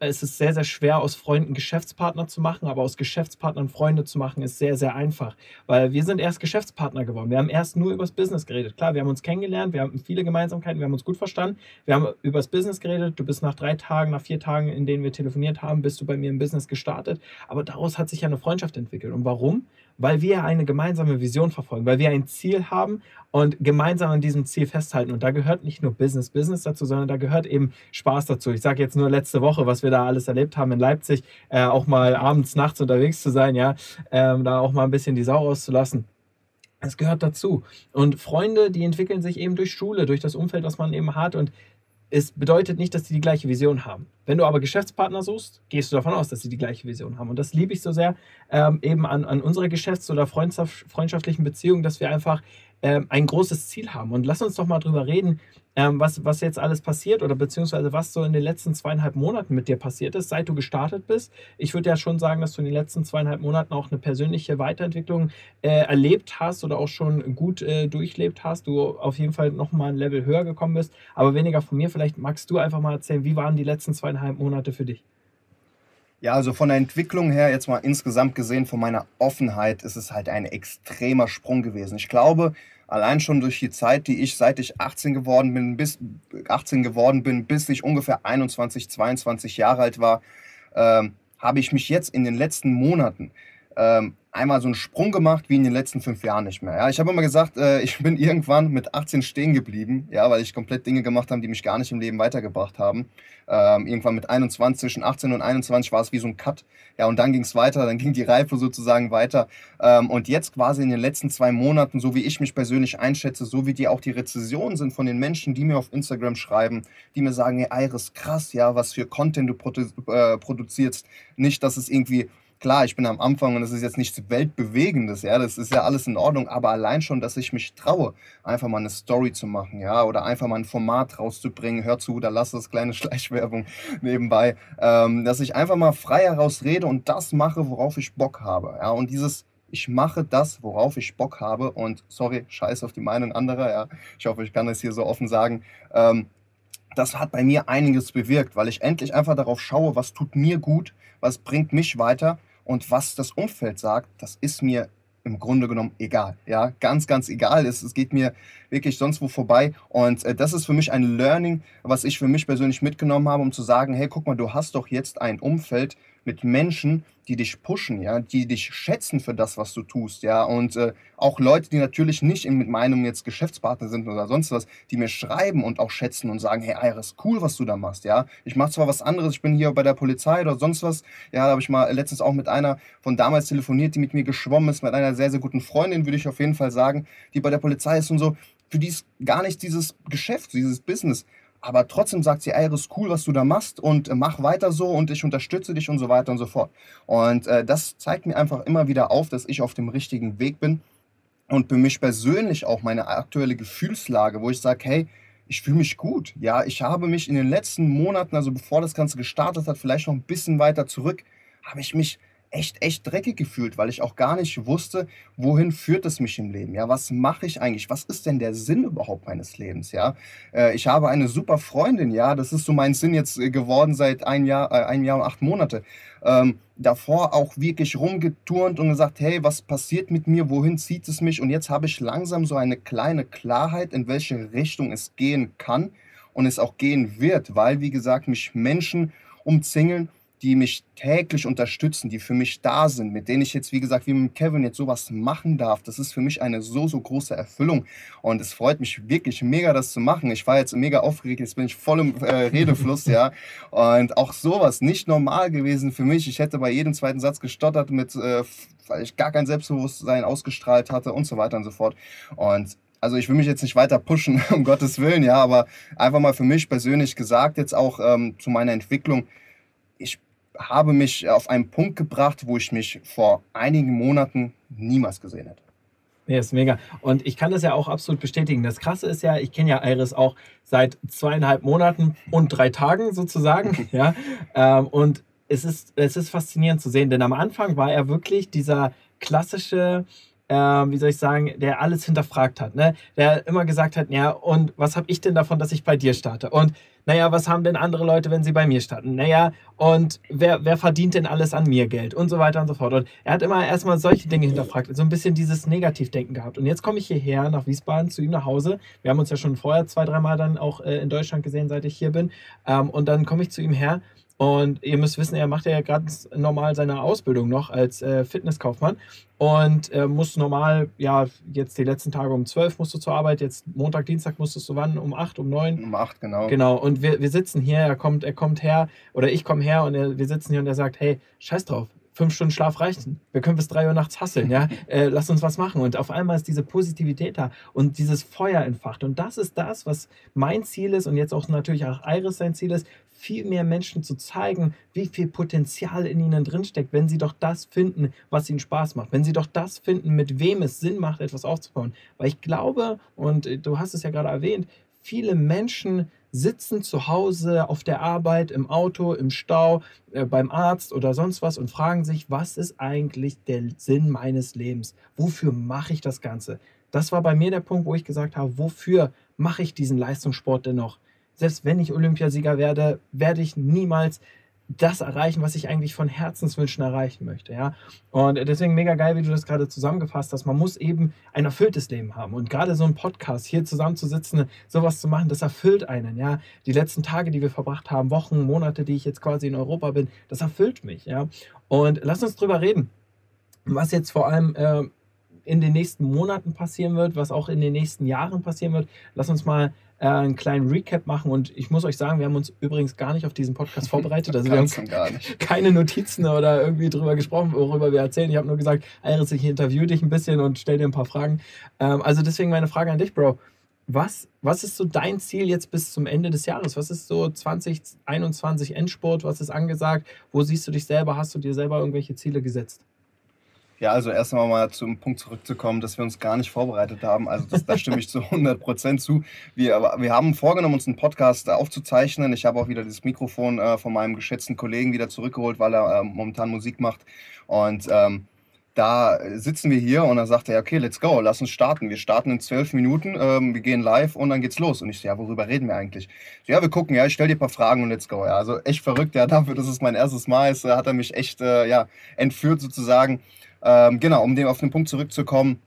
es ist sehr, sehr schwer, aus Freunden Geschäftspartner zu machen, aber aus Geschäftspartnern Freunde zu machen, ist sehr, sehr einfach. Weil wir sind erst Geschäftspartner geworden. Wir haben erst nur über das Business geredet. Klar, wir haben uns kennengelernt, wir haben viele Gemeinsamkeiten, wir haben uns gut verstanden. Wir haben über das Business geredet. Du bist nach drei Tagen, nach vier Tagen, in denen wir telefoniert haben, bist du bei mir im Business gestartet. Aber daraus hat sich ja eine Freundschaft entwickelt. Und warum? Weil wir eine gemeinsame Vision verfolgen, weil wir ein Ziel haben und gemeinsam an diesem Ziel festhalten. Und da gehört nicht nur Business, Business dazu, sondern da gehört eben Spaß dazu. Ich sage jetzt nur letzte Woche, was wir da alles erlebt haben in Leipzig, äh, auch mal abends, nachts unterwegs zu sein, ja, ähm, da auch mal ein bisschen die Sau rauszulassen. Es gehört dazu. Und Freunde, die entwickeln sich eben durch Schule, durch das Umfeld, was man eben hat. Und es bedeutet nicht, dass sie die gleiche Vision haben. Wenn du aber Geschäftspartner suchst, gehst du davon aus, dass sie die gleiche Vision haben. Und das liebe ich so sehr ähm, eben an, an unserer Geschäfts- oder freundschaftlichen Beziehung, dass wir einfach ähm, ein großes Ziel haben. Und lass uns doch mal drüber reden, ähm, was, was jetzt alles passiert oder beziehungsweise was so in den letzten zweieinhalb Monaten mit dir passiert ist, seit du gestartet bist. Ich würde ja schon sagen, dass du in den letzten zweieinhalb Monaten auch eine persönliche Weiterentwicklung äh, erlebt hast oder auch schon gut äh, durchlebt hast. Du auf jeden Fall nochmal ein Level höher gekommen bist, aber weniger von mir. Vielleicht magst du einfach mal erzählen, wie waren die letzten zweieinhalb Monate für dich? Ja, also von der Entwicklung her, jetzt mal insgesamt gesehen, von meiner Offenheit, ist es halt ein extremer Sprung gewesen. Ich glaube, allein schon durch die Zeit, die ich seit ich 18 geworden bin, bis 18 geworden bin, bis ich ungefähr 21, 22 Jahre alt war, ähm, habe ich mich jetzt in den letzten Monaten ähm, einmal so einen Sprung gemacht wie in den letzten fünf Jahren nicht mehr. Ja, ich habe immer gesagt, äh, ich bin irgendwann mit 18 stehen geblieben, ja, weil ich komplett Dinge gemacht habe, die mich gar nicht im Leben weitergebracht haben. Ähm, irgendwann mit 21, zwischen 18 und 21 war es wie so ein Cut. Ja, und dann ging es weiter, dann ging die Reife sozusagen weiter. Ähm, und jetzt quasi in den letzten zwei Monaten, so wie ich mich persönlich einschätze, so wie die auch die Rezessionen sind von den Menschen, die mir auf Instagram schreiben, die mir sagen, hey Iris, krass, ja, was für Content du produ äh, produzierst. Nicht, dass es irgendwie klar, ich bin am Anfang und es ist jetzt nichts Weltbewegendes, ja, das ist ja alles in Ordnung, aber allein schon, dass ich mich traue, einfach mal eine Story zu machen, ja, oder einfach mal ein Format rauszubringen, hör zu, da lass das kleine Schleichwerbung nebenbei, ähm, dass ich einfach mal frei heraus rede und das mache, worauf ich Bock habe, ja, und dieses ich mache das, worauf ich Bock habe und sorry, scheiß auf die Meinung anderer, ja, ich hoffe, ich kann es hier so offen sagen, ähm, das hat bei mir einiges bewirkt, weil ich endlich einfach darauf schaue, was tut mir gut, was bringt mich weiter und was das Umfeld sagt, das ist mir im Grunde genommen egal. Ja, ganz, ganz egal. Es, es geht mir wirklich sonst wo vorbei. Und äh, das ist für mich ein Learning, was ich für mich persönlich mitgenommen habe, um zu sagen, hey, guck mal, du hast doch jetzt ein Umfeld mit Menschen, die dich pushen, ja, die dich schätzen für das, was du tust, ja, und äh, auch Leute, die natürlich nicht in, mit meinem jetzt Geschäftspartner sind oder sonst was, die mir schreiben und auch schätzen und sagen, hey Iris, cool, was du da machst, ja. Ich mache zwar was anderes, ich bin hier bei der Polizei oder sonst was, ja, da habe ich mal letztens auch mit einer von damals telefoniert, die mit mir geschwommen ist, mit einer sehr, sehr guten Freundin, würde ich auf jeden Fall sagen, die bei der Polizei ist und so, für die ist gar nicht dieses Geschäft, dieses Business aber trotzdem sagt sie, ey, das ist cool, was du da machst und äh, mach weiter so und ich unterstütze dich und so weiter und so fort. Und äh, das zeigt mir einfach immer wieder auf, dass ich auf dem richtigen Weg bin und für mich persönlich auch meine aktuelle Gefühlslage, wo ich sage, hey, ich fühle mich gut. Ja, ich habe mich in den letzten Monaten, also bevor das Ganze gestartet hat, vielleicht noch ein bisschen weiter zurück, habe ich mich echt, echt dreckig gefühlt, weil ich auch gar nicht wusste, wohin führt es mich im Leben? Ja, was mache ich eigentlich? Was ist denn der Sinn überhaupt meines Lebens? Ja, äh, ich habe eine super Freundin, ja, das ist so mein Sinn jetzt äh, geworden seit ein Jahr, äh, ein Jahr und acht Monate. Ähm, davor auch wirklich rumgeturnt und gesagt, hey, was passiert mit mir? Wohin zieht es mich? Und jetzt habe ich langsam so eine kleine Klarheit, in welche Richtung es gehen kann und es auch gehen wird, weil, wie gesagt, mich Menschen umzingeln die mich täglich unterstützen, die für mich da sind, mit denen ich jetzt, wie gesagt, wie mit Kevin jetzt sowas machen darf. Das ist für mich eine so, so große Erfüllung. Und es freut mich wirklich mega, das zu machen. Ich war jetzt mega aufgeregt, jetzt bin ich voll im äh, Redefluss, ja. Und auch sowas, nicht normal gewesen für mich. Ich hätte bei jedem zweiten Satz gestottert, mit, äh, weil ich gar kein Selbstbewusstsein ausgestrahlt hatte und so weiter und so fort. Und also ich will mich jetzt nicht weiter pushen, um Gottes Willen, ja, aber einfach mal für mich persönlich gesagt, jetzt auch ähm, zu meiner Entwicklung, habe mich auf einen Punkt gebracht, wo ich mich vor einigen Monaten niemals gesehen hätte. Ja, ist mega. Und ich kann das ja auch absolut bestätigen. Das Krasse ist ja, ich kenne ja Iris auch seit zweieinhalb Monaten und drei Tagen sozusagen. ja. Ähm, und es ist, es ist faszinierend zu sehen, denn am Anfang war er wirklich dieser klassische, äh, wie soll ich sagen, der alles hinterfragt hat. Ne? Der immer gesagt hat, ja, und was habe ich denn davon, dass ich bei dir starte? Und naja, was haben denn andere Leute, wenn sie bei mir starten? Naja, und wer, wer verdient denn alles an mir Geld? Und so weiter und so fort. Und er hat immer erstmal solche Dinge hinterfragt, so ein bisschen dieses Negativdenken gehabt. Und jetzt komme ich hierher nach Wiesbaden zu ihm nach Hause. Wir haben uns ja schon vorher zwei, dreimal dann auch äh, in Deutschland gesehen, seit ich hier bin. Ähm, und dann komme ich zu ihm her und ihr müsst wissen, er macht ja gerade normal seine Ausbildung noch als äh, Fitnesskaufmann und äh, muss normal, ja, jetzt die letzten Tage um 12 musst du zur Arbeit, jetzt Montag, Dienstag musstest du wann? Um 8, um 9? Um 8, genau. Genau, und wir, wir sitzen hier, er kommt, er kommt her oder ich komme her und er, wir sitzen hier und er sagt, hey, scheiß drauf, fünf Stunden Schlaf reichen. Wir können bis drei Uhr nachts hasseln, ja. Äh, lass uns was machen. Und auf einmal ist diese Positivität da und dieses Feuer entfacht. Und das ist das, was mein Ziel ist und jetzt auch natürlich auch Iris sein Ziel ist, viel mehr Menschen zu zeigen, wie viel Potenzial in ihnen drinsteckt, wenn sie doch das finden, was ihnen Spaß macht. Wenn sie doch das finden, mit wem es Sinn macht, etwas aufzubauen. Weil ich glaube, und du hast es ja gerade erwähnt, viele Menschen sitzen zu Hause auf der Arbeit, im Auto, im Stau, äh, beim Arzt oder sonst was und fragen sich, was ist eigentlich der Sinn meines Lebens? Wofür mache ich das Ganze? Das war bei mir der Punkt, wo ich gesagt habe, wofür mache ich diesen Leistungssport denn noch? Selbst wenn ich Olympiasieger werde, werde ich niemals das erreichen, was ich eigentlich von Herzenswünschen erreichen möchte. Ja? Und deswegen mega geil, wie du das gerade zusammengefasst hast. Man muss eben ein erfülltes Leben haben. Und gerade so ein Podcast, hier zusammenzusitzen, sowas zu machen, das erfüllt einen. Ja? Die letzten Tage, die wir verbracht haben, Wochen, Monate, die ich jetzt quasi in Europa bin, das erfüllt mich. Ja? Und lass uns drüber reden, was jetzt vor allem äh, in den nächsten Monaten passieren wird, was auch in den nächsten Jahren passieren wird. Lass uns mal äh, einen kleinen Recap machen. Und ich muss euch sagen, wir haben uns übrigens gar nicht auf diesen Podcast vorbereitet. Also wir haben keine Notizen oder irgendwie drüber gesprochen, worüber wir erzählen. Ich habe nur gesagt, Iris, ich interview dich ein bisschen und stell dir ein paar Fragen. Ähm, also deswegen meine Frage an dich, Bro. Was, was ist so dein Ziel jetzt bis zum Ende des Jahres? Was ist so 2021 Endsport? Was ist angesagt? Wo siehst du dich selber? Hast du dir selber irgendwelche Ziele gesetzt? Ja, also erst einmal mal zum Punkt zurückzukommen, dass wir uns gar nicht vorbereitet haben. Also das, da stimme ich zu 100 Prozent zu. Wir, wir haben vorgenommen, uns einen Podcast aufzuzeichnen. Ich habe auch wieder das Mikrofon äh, von meinem geschätzten Kollegen wieder zurückgeholt, weil er äh, momentan Musik macht. Und ähm, da sitzen wir hier und dann sagt er, okay, let's go, lass uns starten. Wir starten in zwölf Minuten, ähm, wir gehen live und dann geht's los. Und ich so, ja, worüber reden wir eigentlich? So, ja, wir gucken, ja, ich stelle dir ein paar Fragen und let's go. Ja, also echt verrückt, ja, dafür, dass es mein erstes Mal ist, äh, hat er mich echt, äh, ja, entführt sozusagen. Ähm, genau, um dem auf den Punkt zurückzukommen,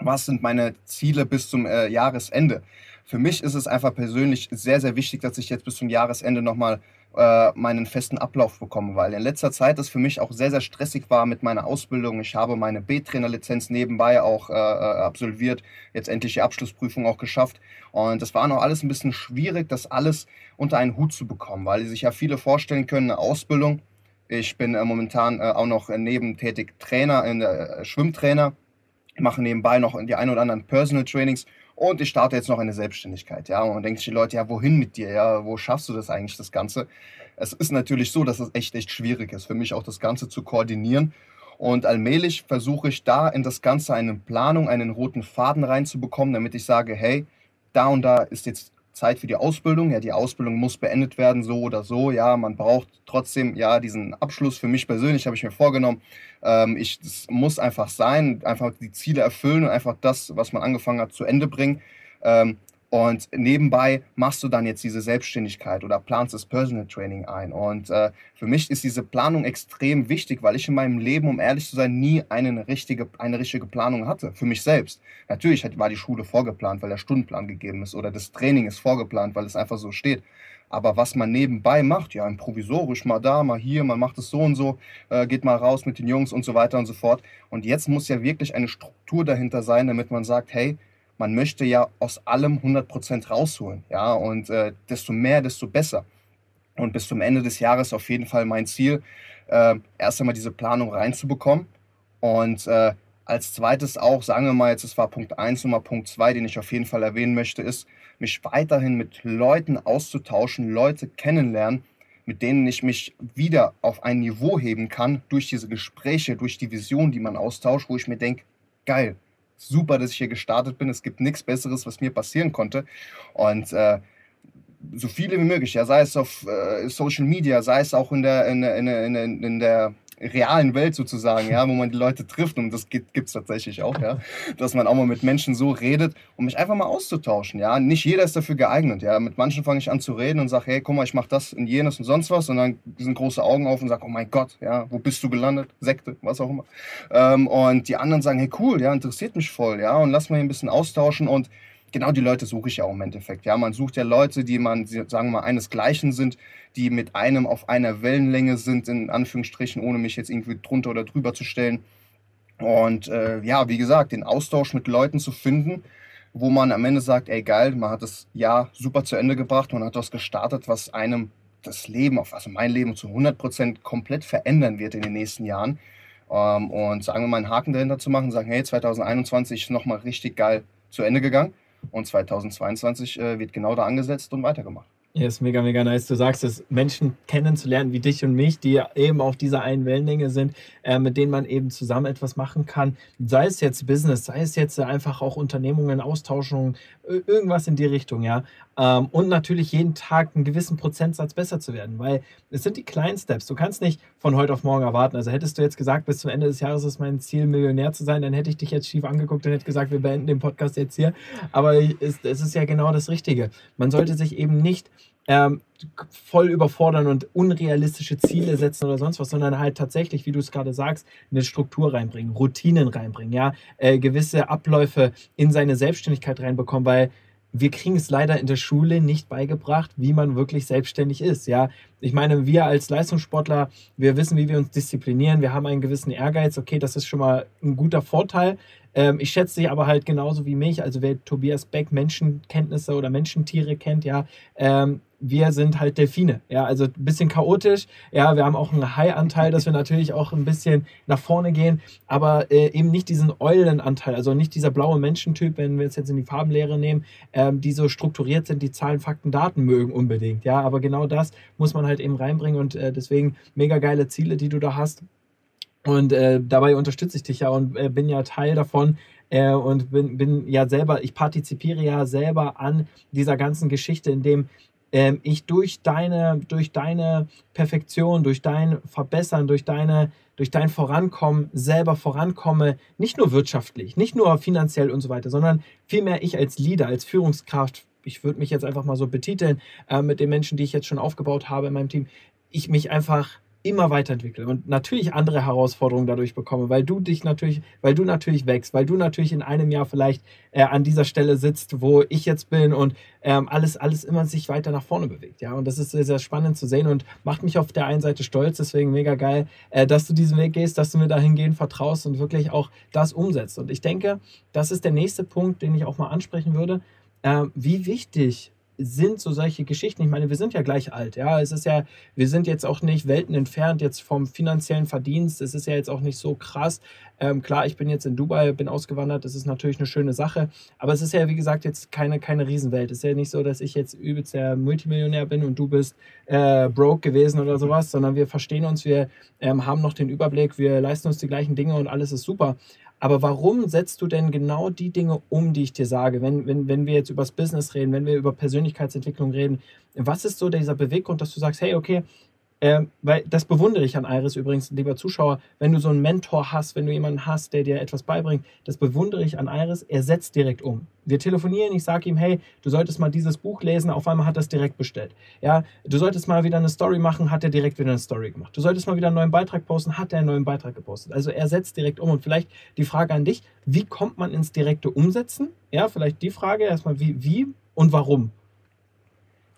was sind meine Ziele bis zum äh, Jahresende? Für mich ist es einfach persönlich sehr, sehr wichtig, dass ich jetzt bis zum Jahresende nochmal äh, meinen festen Ablauf bekomme, weil in letzter Zeit es für mich auch sehr, sehr stressig war mit meiner Ausbildung. Ich habe meine B-Trainer-Lizenz nebenbei auch äh, äh, absolviert, jetzt endlich die Abschlussprüfung auch geschafft. Und das war noch alles ein bisschen schwierig, das alles unter einen Hut zu bekommen, weil sich ja viele vorstellen können, eine Ausbildung ich bin äh, momentan äh, auch noch nebentätig Trainer, äh, Schwimmtrainer, mache nebenbei noch die ein oder anderen Personal Trainings und ich starte jetzt noch eine Selbstständigkeit. Ja, und dann denken sich die Leute, ja, wohin mit dir? Ja, wo schaffst du das eigentlich, das Ganze? Es ist natürlich so, dass es echt, echt schwierig ist, für mich auch das Ganze zu koordinieren. Und allmählich versuche ich da in das Ganze eine Planung, einen roten Faden reinzubekommen, damit ich sage, hey, da und da ist jetzt Zeit für die Ausbildung. Ja, die Ausbildung muss beendet werden, so oder so. Ja, man braucht trotzdem ja diesen Abschluss. Für mich persönlich habe ich mir vorgenommen, ähm, ich, das muss einfach sein, einfach die Ziele erfüllen und einfach das, was man angefangen hat, zu Ende bringen. Ähm, und nebenbei machst du dann jetzt diese Selbstständigkeit oder planst das Personal Training ein. Und äh, für mich ist diese Planung extrem wichtig, weil ich in meinem Leben, um ehrlich zu sein, nie eine richtige, eine richtige Planung hatte. Für mich selbst. Natürlich war die Schule vorgeplant, weil der Stundenplan gegeben ist. Oder das Training ist vorgeplant, weil es einfach so steht. Aber was man nebenbei macht, ja, improvisorisch, mal da, mal hier, man macht es so und so, äh, geht mal raus mit den Jungs und so weiter und so fort. Und jetzt muss ja wirklich eine Struktur dahinter sein, damit man sagt, hey, man möchte ja aus allem 100% rausholen. Ja, und äh, desto mehr, desto besser. Und bis zum Ende des Jahres auf jeden Fall mein Ziel, äh, erst einmal diese Planung reinzubekommen. Und äh, als zweites auch, sagen wir mal jetzt, es war Punkt 1 und mal Punkt 2, den ich auf jeden Fall erwähnen möchte, ist, mich weiterhin mit Leuten auszutauschen, Leute kennenlernen, mit denen ich mich wieder auf ein Niveau heben kann durch diese Gespräche, durch die Vision, die man austauscht, wo ich mir denke, geil, super, dass ich hier gestartet bin. Es gibt nichts Besseres, was mir passieren konnte. Und äh, so viele wie möglich, ja, sei es auf äh, Social Media, sei es auch in der, in, in, in, in der realen Welt sozusagen, ja, wo man die Leute trifft und das gibt es tatsächlich auch, ja, dass man auch mal mit Menschen so redet, um mich einfach mal auszutauschen, ja. Nicht jeder ist dafür geeignet, ja. Mit manchen fange ich an zu reden und sage, hey, guck mal, ich mache das und jenes und sonst was und dann sind große Augen auf und sage, oh mein Gott, ja, wo bist du gelandet? Sekte, was auch immer. Ähm, und die anderen sagen, hey, cool, ja, interessiert mich voll, ja, und lass mal hier ein bisschen austauschen und genau die Leute suche ich ja auch im Endeffekt. Ja, man sucht ja Leute, die man, sagen wir mal, einesgleichen sind, die mit einem auf einer Wellenlänge sind, in Anführungsstrichen, ohne mich jetzt irgendwie drunter oder drüber zu stellen. Und äh, ja, wie gesagt, den Austausch mit Leuten zu finden, wo man am Ende sagt, ey geil, man hat das Jahr super zu Ende gebracht, man hat was gestartet, was einem das Leben, also mein Leben zu 100% komplett verändern wird in den nächsten Jahren. Ähm, und sagen wir mal einen Haken dahinter zu machen, sagen, hey, 2021 ist nochmal richtig geil zu Ende gegangen und 2022 äh, wird genau da angesetzt und weitergemacht. Ja, ist mega, mega nice. Du sagst es, Menschen kennenzulernen wie dich und mich, die eben auf dieser einen Wellenlänge sind, äh, mit denen man eben zusammen etwas machen kann. Sei es jetzt Business, sei es jetzt einfach auch Unternehmungen, Austauschungen, irgendwas in die Richtung, ja. Ähm, und natürlich jeden Tag einen gewissen Prozentsatz besser zu werden, weil es sind die kleinen Steps. Du kannst nicht von heute auf morgen erwarten. Also hättest du jetzt gesagt, bis zum Ende des Jahres ist mein Ziel, Millionär zu sein, dann hätte ich dich jetzt schief angeguckt und hätte gesagt, wir beenden den Podcast jetzt hier. Aber es, es ist ja genau das Richtige. Man sollte sich eben nicht ähm, voll überfordern und unrealistische Ziele setzen oder sonst was, sondern halt tatsächlich, wie du es gerade sagst, eine Struktur reinbringen, Routinen reinbringen, ja, äh, gewisse Abläufe in seine Selbstständigkeit reinbekommen, weil wir kriegen es leider in der Schule nicht beigebracht, wie man wirklich selbstständig ist. Ja, ich meine, wir als Leistungssportler, wir wissen, wie wir uns disziplinieren. Wir haben einen gewissen Ehrgeiz. Okay, das ist schon mal ein guter Vorteil. Ähm, ich schätze dich aber halt genauso wie mich. Also wer Tobias Beck Menschenkenntnisse oder Menschentiere kennt, ja, ähm, wir sind halt Delfine. Ja, also ein bisschen chaotisch. Ja, wir haben auch einen Hai-Anteil, dass wir natürlich auch ein bisschen nach vorne gehen, aber äh, eben nicht diesen Eulenanteil, also nicht dieser blaue Menschentyp, wenn wir es jetzt in die Farbenlehre nehmen, ähm, die so strukturiert sind, die Zahlen, Fakten, Daten mögen unbedingt. Ja, aber genau das muss man halt eben reinbringen und äh, deswegen mega geile Ziele, die du da hast. Und äh, dabei unterstütze ich dich ja und äh, bin ja Teil davon, äh, und bin, bin ja selber, ich partizipiere ja selber an dieser ganzen Geschichte, indem ähm, ich durch deine, durch deine Perfektion, durch dein Verbessern, durch deine, durch dein Vorankommen selber vorankomme, nicht nur wirtschaftlich, nicht nur finanziell und so weiter, sondern vielmehr ich als Leader, als Führungskraft, ich würde mich jetzt einfach mal so betiteln, äh, mit den Menschen, die ich jetzt schon aufgebaut habe in meinem Team, ich mich einfach immer weiterentwickle und natürlich andere Herausforderungen dadurch bekomme, weil du dich natürlich, weil du natürlich wächst, weil du natürlich in einem Jahr vielleicht äh, an dieser Stelle sitzt, wo ich jetzt bin und ähm, alles, alles immer sich weiter nach vorne bewegt. Ja, und das ist sehr, sehr spannend zu sehen und macht mich auf der einen Seite stolz, deswegen mega geil, äh, dass du diesen Weg gehst, dass du mir dahingehend vertraust und wirklich auch das umsetzt. Und ich denke, das ist der nächste Punkt, den ich auch mal ansprechen würde. Äh, wie wichtig sind so solche Geschichten. Ich meine, wir sind ja gleich alt, ja. Es ist ja, wir sind jetzt auch nicht Welten entfernt jetzt vom finanziellen Verdienst. Es ist ja jetzt auch nicht so krass. Ähm, klar, ich bin jetzt in Dubai, bin ausgewandert, das ist natürlich eine schöne Sache. Aber es ist ja, wie gesagt, jetzt keine, keine Riesenwelt. Es ist ja nicht so, dass ich jetzt übelst der Multimillionär bin und du bist äh, broke gewesen oder sowas, sondern wir verstehen uns, wir ähm, haben noch den Überblick, wir leisten uns die gleichen Dinge und alles ist super. Aber warum setzt du denn genau die Dinge um, die ich dir sage? Wenn, wenn, wenn wir jetzt über das Business reden, wenn wir über Persönlichkeitsentwicklung reden, was ist so dieser Beweggrund, dass du sagst, hey, okay, ähm, weil das bewundere ich an Iris übrigens, lieber Zuschauer, wenn du so einen Mentor hast, wenn du jemanden hast, der dir etwas beibringt, das bewundere ich an Iris, er setzt direkt um. Wir telefonieren, ich sage ihm, hey, du solltest mal dieses Buch lesen, auf einmal hat er es direkt bestellt. Ja, du solltest mal wieder eine Story machen, hat er direkt wieder eine Story gemacht. Du solltest mal wieder einen neuen Beitrag posten, hat er einen neuen Beitrag gepostet. Also er setzt direkt um und vielleicht die Frage an dich, wie kommt man ins direkte Umsetzen? Ja, vielleicht die Frage erstmal, wie, wie und warum?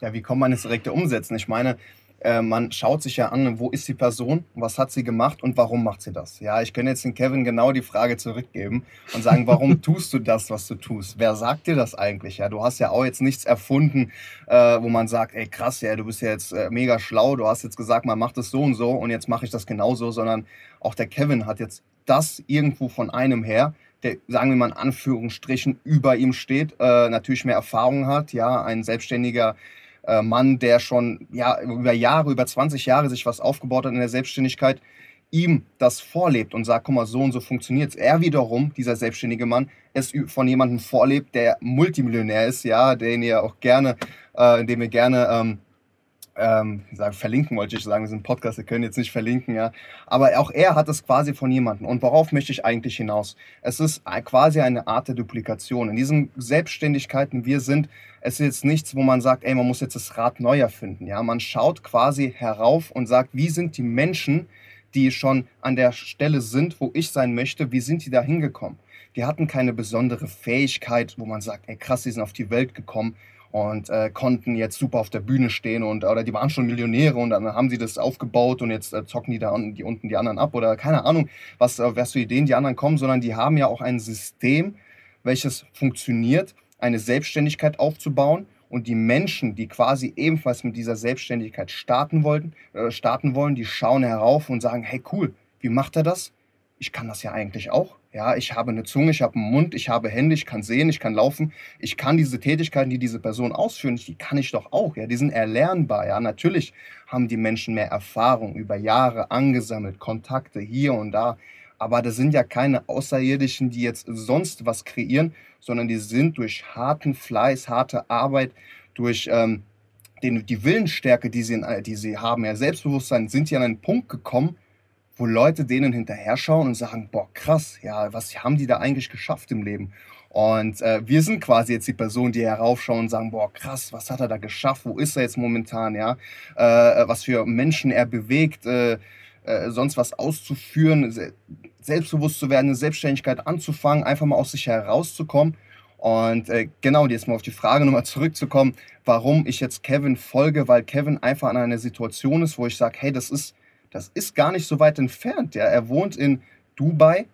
Ja, wie kommt man ins direkte Umsetzen? Ich meine, äh, man schaut sich ja an, wo ist die Person, was hat sie gemacht und warum macht sie das. Ja, ich könnte jetzt den Kevin genau die Frage zurückgeben und sagen, warum tust du das, was du tust? Wer sagt dir das eigentlich? Ja, du hast ja auch jetzt nichts erfunden, äh, wo man sagt, ey krass, ja, du bist ja jetzt äh, mega schlau, du hast jetzt gesagt, man macht das so und so und jetzt mache ich das genauso, sondern auch der Kevin hat jetzt das irgendwo von einem her, der, sagen wir mal in Anführungsstrichen, über ihm steht, äh, natürlich mehr Erfahrung hat, ja, ein selbstständiger äh, Mann, der schon ja, über Jahre, über 20 Jahre sich was aufgebaut hat in der Selbstständigkeit, ihm das vorlebt und sagt, guck mal, so und so funktioniert es. Er wiederum, dieser selbstständige Mann, es von jemandem vorlebt, der Multimillionär ist, ja, den ihr auch gerne, äh, den wir gerne ähm, ähm, sagen, verlinken wollte ich sagen, wir sind Podcast, wir können jetzt nicht verlinken, ja. Aber auch er hat es quasi von jemandem. Und worauf möchte ich eigentlich hinaus? Es ist quasi eine Art der Duplikation. In diesen Selbstständigkeiten, wir sind, es ist jetzt nichts, wo man sagt, ey, man muss jetzt das Rad neu erfinden, ja. Man schaut quasi herauf und sagt, wie sind die Menschen, die schon an der Stelle sind, wo ich sein möchte, wie sind die da hingekommen? Die hatten keine besondere Fähigkeit, wo man sagt, ey krass, die sind auf die Welt gekommen und äh, konnten jetzt super auf der Bühne stehen und oder die waren schon Millionäre und dann haben sie das aufgebaut und jetzt äh, zocken die da un die unten die anderen ab oder keine Ahnung, was, äh, was für Ideen die anderen kommen, sondern die haben ja auch ein System, welches funktioniert, eine Selbstständigkeit aufzubauen und die Menschen, die quasi ebenfalls mit dieser Selbstständigkeit starten wollten, äh, starten wollen, die schauen herauf und sagen, hey cool, wie macht er das? Ich kann das ja eigentlich auch. Ja, ich habe eine Zunge, ich habe einen Mund, ich habe Hände, ich kann sehen, ich kann laufen. Ich kann diese Tätigkeiten, die diese Person ausführt, die kann ich doch auch. Ja, die sind erlernbar. Ja, natürlich haben die Menschen mehr Erfahrung über Jahre angesammelt, Kontakte hier und da. Aber das sind ja keine Außerirdischen, die jetzt sonst was kreieren, sondern die sind durch harten Fleiß, harte Arbeit, durch ähm, den, die Willensstärke, die sie, die sie haben, ja, Selbstbewusstsein, sind sie an einen Punkt gekommen, wo Leute denen hinterher schauen und sagen, boah, krass, ja, was haben die da eigentlich geschafft im Leben? Und äh, wir sind quasi jetzt die Person, die heraufschauen und sagen, boah, krass, was hat er da geschafft? Wo ist er jetzt momentan? Ja, äh, was für Menschen er bewegt, äh, äh sonst was auszuführen, selbstbewusst zu werden, eine Selbstständigkeit anzufangen, einfach mal aus sich herauszukommen. Und äh, genau, jetzt mal auf die Frage nochmal zurückzukommen, warum ich jetzt Kevin folge, weil Kevin einfach an einer Situation ist, wo ich sage, hey, das ist das ist gar nicht so weit entfernt. Ja. Er wohnt in Dubai.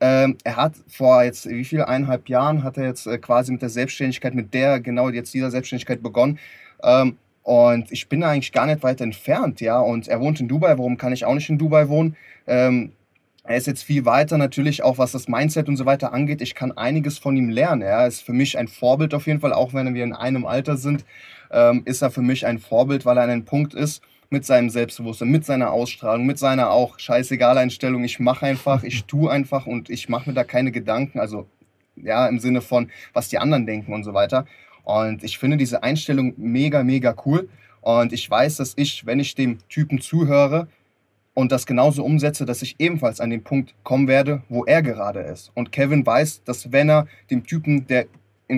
Ähm, er hat vor jetzt, wie viel, eineinhalb Jahren hat er jetzt äh, quasi mit der Selbstständigkeit, mit der, genau jetzt dieser Selbstständigkeit begonnen. Ähm, und ich bin eigentlich gar nicht weit entfernt, ja. Und er wohnt in Dubai. Warum kann ich auch nicht in Dubai wohnen? Ähm, er ist jetzt viel weiter, natürlich auch was das Mindset und so weiter angeht. Ich kann einiges von ihm lernen. Er ist für mich ein Vorbild auf jeden Fall, auch wenn wir in einem Alter sind, ähm, ist er für mich ein Vorbild, weil er an einem Punkt ist, mit seinem Selbstbewusstsein, mit seiner Ausstrahlung, mit seiner auch scheißegal Einstellung. Ich mache einfach, ich tue einfach und ich mache mir da keine Gedanken. Also ja, im Sinne von, was die anderen denken und so weiter. Und ich finde diese Einstellung mega, mega cool. Und ich weiß, dass ich, wenn ich dem Typen zuhöre und das genauso umsetze, dass ich ebenfalls an den Punkt kommen werde, wo er gerade ist. Und Kevin weiß, dass wenn er dem Typen, der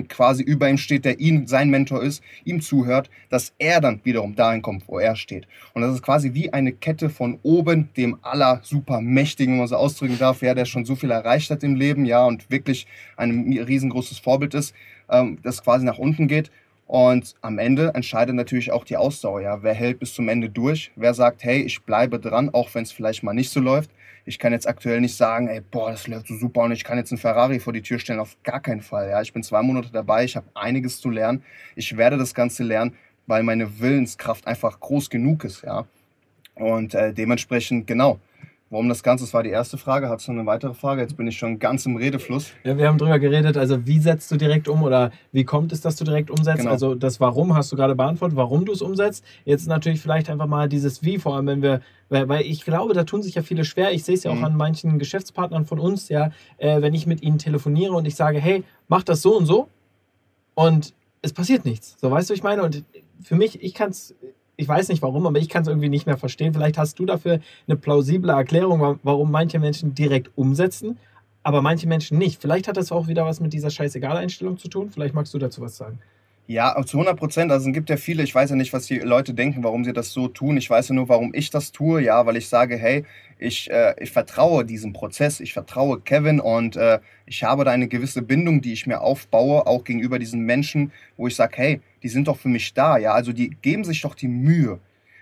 quasi über ihm steht, der ihn, sein Mentor ist, ihm zuhört, dass er dann wiederum dahin kommt, wo er steht. Und das ist quasi wie eine Kette von oben, dem aller super mächtigen, wenn man so ausdrücken darf, ja, der schon so viel erreicht hat im Leben, ja, und wirklich ein riesengroßes Vorbild ist, ähm, das quasi nach unten geht. Und am Ende entscheidet natürlich auch die Ausdauer. Ja. Wer hält bis zum Ende durch? Wer sagt, hey, ich bleibe dran, auch wenn es vielleicht mal nicht so läuft? Ich kann jetzt aktuell nicht sagen, ey, boah, das läuft so super und ich kann jetzt einen Ferrari vor die Tür stellen. Auf gar keinen Fall. Ja. Ich bin zwei Monate dabei, ich habe einiges zu lernen. Ich werde das Ganze lernen, weil meine Willenskraft einfach groß genug ist. Ja. Und äh, dementsprechend, genau, Warum das Ganze? Das war die erste Frage. Hast du noch eine weitere Frage? Jetzt bin ich schon ganz im Redefluss. Ja, wir haben drüber geredet, also wie setzt du direkt um oder wie kommt es, dass du direkt umsetzt? Genau. Also das Warum hast du gerade beantwortet, warum du es umsetzt. Jetzt natürlich vielleicht einfach mal dieses Wie, vor allem wenn wir, weil, weil ich glaube, da tun sich ja viele schwer. Ich sehe es ja auch mhm. an manchen Geschäftspartnern von uns, ja, äh, wenn ich mit ihnen telefoniere und ich sage, hey, mach das so und so und es passiert nichts. So, weißt du, ich meine? Und für mich, ich kann es ich weiß nicht warum, aber ich kann es irgendwie nicht mehr verstehen. Vielleicht hast du dafür eine plausible Erklärung, warum manche Menschen direkt umsetzen, aber manche Menschen nicht. Vielleicht hat das auch wieder was mit dieser Scheißegal-Einstellung zu tun. Vielleicht magst du dazu was sagen. Ja, zu 100 Prozent. Also es gibt ja viele, ich weiß ja nicht, was die Leute denken, warum sie das so tun. Ich weiß ja nur, warum ich das tue. Ja, weil ich sage, hey, ich, äh, ich vertraue diesem Prozess, ich vertraue Kevin und äh, ich habe da eine gewisse Bindung, die ich mir aufbaue, auch gegenüber diesen Menschen, wo ich sage, hey, die sind doch für mich da. Ja, also die geben sich doch die Mühe,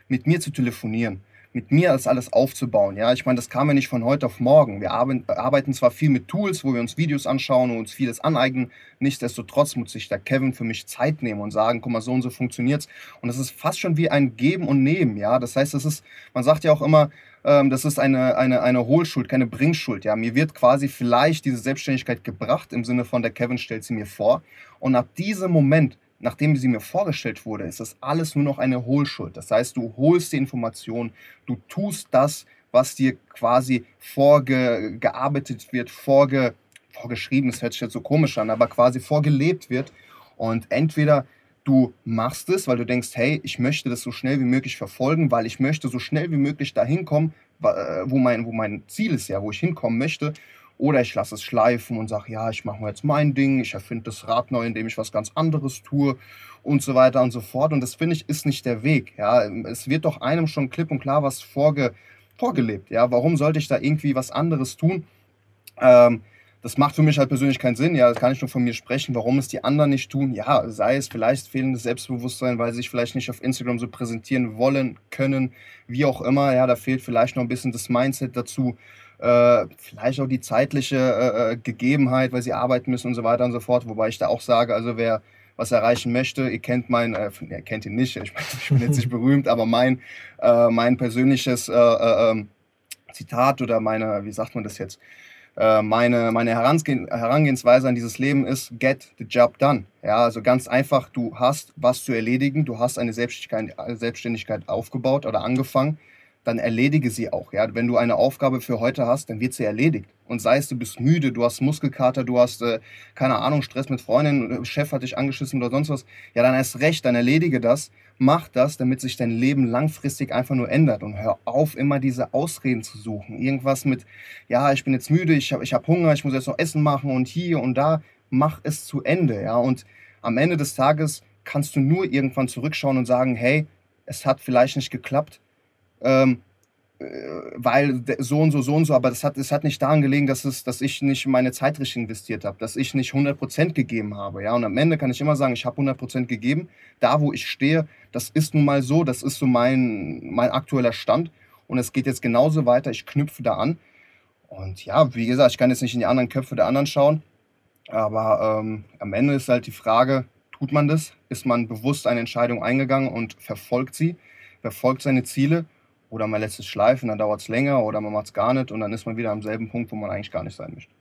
mit mir zu telefonieren mit mir das alles aufzubauen. Ja, ich meine, das kam ja nicht von heute auf morgen. Wir arbeiten zwar viel mit Tools, wo wir uns Videos anschauen und uns vieles aneignen. Nichtsdestotrotz muss sich der Kevin für mich Zeit nehmen und sagen, guck mal, so und so funktioniert's. Und das ist fast schon wie ein Geben und Nehmen. Ja, das heißt, das ist, man sagt ja auch immer, ähm, das ist eine, eine, eine Hohlschuld, keine Bringschuld. Ja, mir wird quasi vielleicht diese Selbstständigkeit gebracht im Sinne von der Kevin stellt sie mir vor. Und ab diesem Moment nachdem sie mir vorgestellt wurde, ist das alles nur noch eine Hohlschuld. Das heißt, du holst die Information, du tust das, was dir quasi vorgearbeitet wird, vorge, vorgeschrieben, das hört sich jetzt so komisch an, aber quasi vorgelebt wird. Und entweder du machst es, weil du denkst, hey, ich möchte das so schnell wie möglich verfolgen, weil ich möchte so schnell wie möglich dahin kommen, wo mein, wo mein Ziel ist, ja, wo ich hinkommen möchte. Oder ich lasse es schleifen und sage, ja, ich mache jetzt mein Ding, ich erfinde das Rad neu, indem ich was ganz anderes tue und so weiter und so fort. Und das finde ich ist nicht der Weg. Ja, es wird doch einem schon klipp und klar was vorge vorgelebt. Ja, warum sollte ich da irgendwie was anderes tun? Ähm, das macht für mich halt persönlich keinen Sinn. Ja, das kann ich nur von mir sprechen. Warum es die anderen nicht tun? Ja, sei es vielleicht fehlendes Selbstbewusstsein, weil sie sich vielleicht nicht auf Instagram so präsentieren wollen, können, wie auch immer. Ja, da fehlt vielleicht noch ein bisschen das Mindset dazu äh, vielleicht auch die zeitliche äh, äh, Gegebenheit, weil sie arbeiten müssen und so weiter und so fort. Wobei ich da auch sage, also wer was erreichen möchte, ihr kennt mein, äh, ihr kennt ihn nicht, ich, ich bin jetzt nicht berühmt, aber mein, äh, mein persönliches äh, ähm, Zitat oder meine, wie sagt man das jetzt? meine, meine Herangehensweise an dieses Leben ist, get the job done. Ja, also ganz einfach, du hast was zu erledigen, du hast eine Selbstständigkeit, Selbstständigkeit aufgebaut oder angefangen dann erledige sie auch. Ja? Wenn du eine Aufgabe für heute hast, dann wird sie erledigt. Und sei es, du bist müde, du hast Muskelkater, du hast, äh, keine Ahnung, Stress mit Freundin, äh, Chef hat dich angeschissen oder sonst was, ja, dann erst recht, dann erledige das, mach das, damit sich dein Leben langfristig einfach nur ändert. Und hör auf, immer diese Ausreden zu suchen. Irgendwas mit, ja, ich bin jetzt müde, ich habe ich hab Hunger, ich muss jetzt noch Essen machen und hier und da. Mach es zu Ende. Ja? Und am Ende des Tages kannst du nur irgendwann zurückschauen und sagen, hey, es hat vielleicht nicht geklappt, ähm, äh, weil so und so, so und so, aber das hat, das hat nicht daran gelegen, dass, es, dass ich nicht meine Zeit richtig investiert habe, dass ich nicht 100% gegeben habe. Ja? Und am Ende kann ich immer sagen, ich habe 100% gegeben. Da, wo ich stehe, das ist nun mal so, das ist so mein, mein aktueller Stand. Und es geht jetzt genauso weiter, ich knüpfe da an. Und ja, wie gesagt, ich kann jetzt nicht in die anderen Köpfe der anderen schauen, aber ähm, am Ende ist halt die Frage, tut man das? Ist man bewusst eine Entscheidung eingegangen und verfolgt sie, verfolgt seine Ziele? Oder man lässt es schleifen, dann dauert es länger oder man macht es gar nicht und dann ist man wieder am selben Punkt, wo man eigentlich gar nicht sein möchte.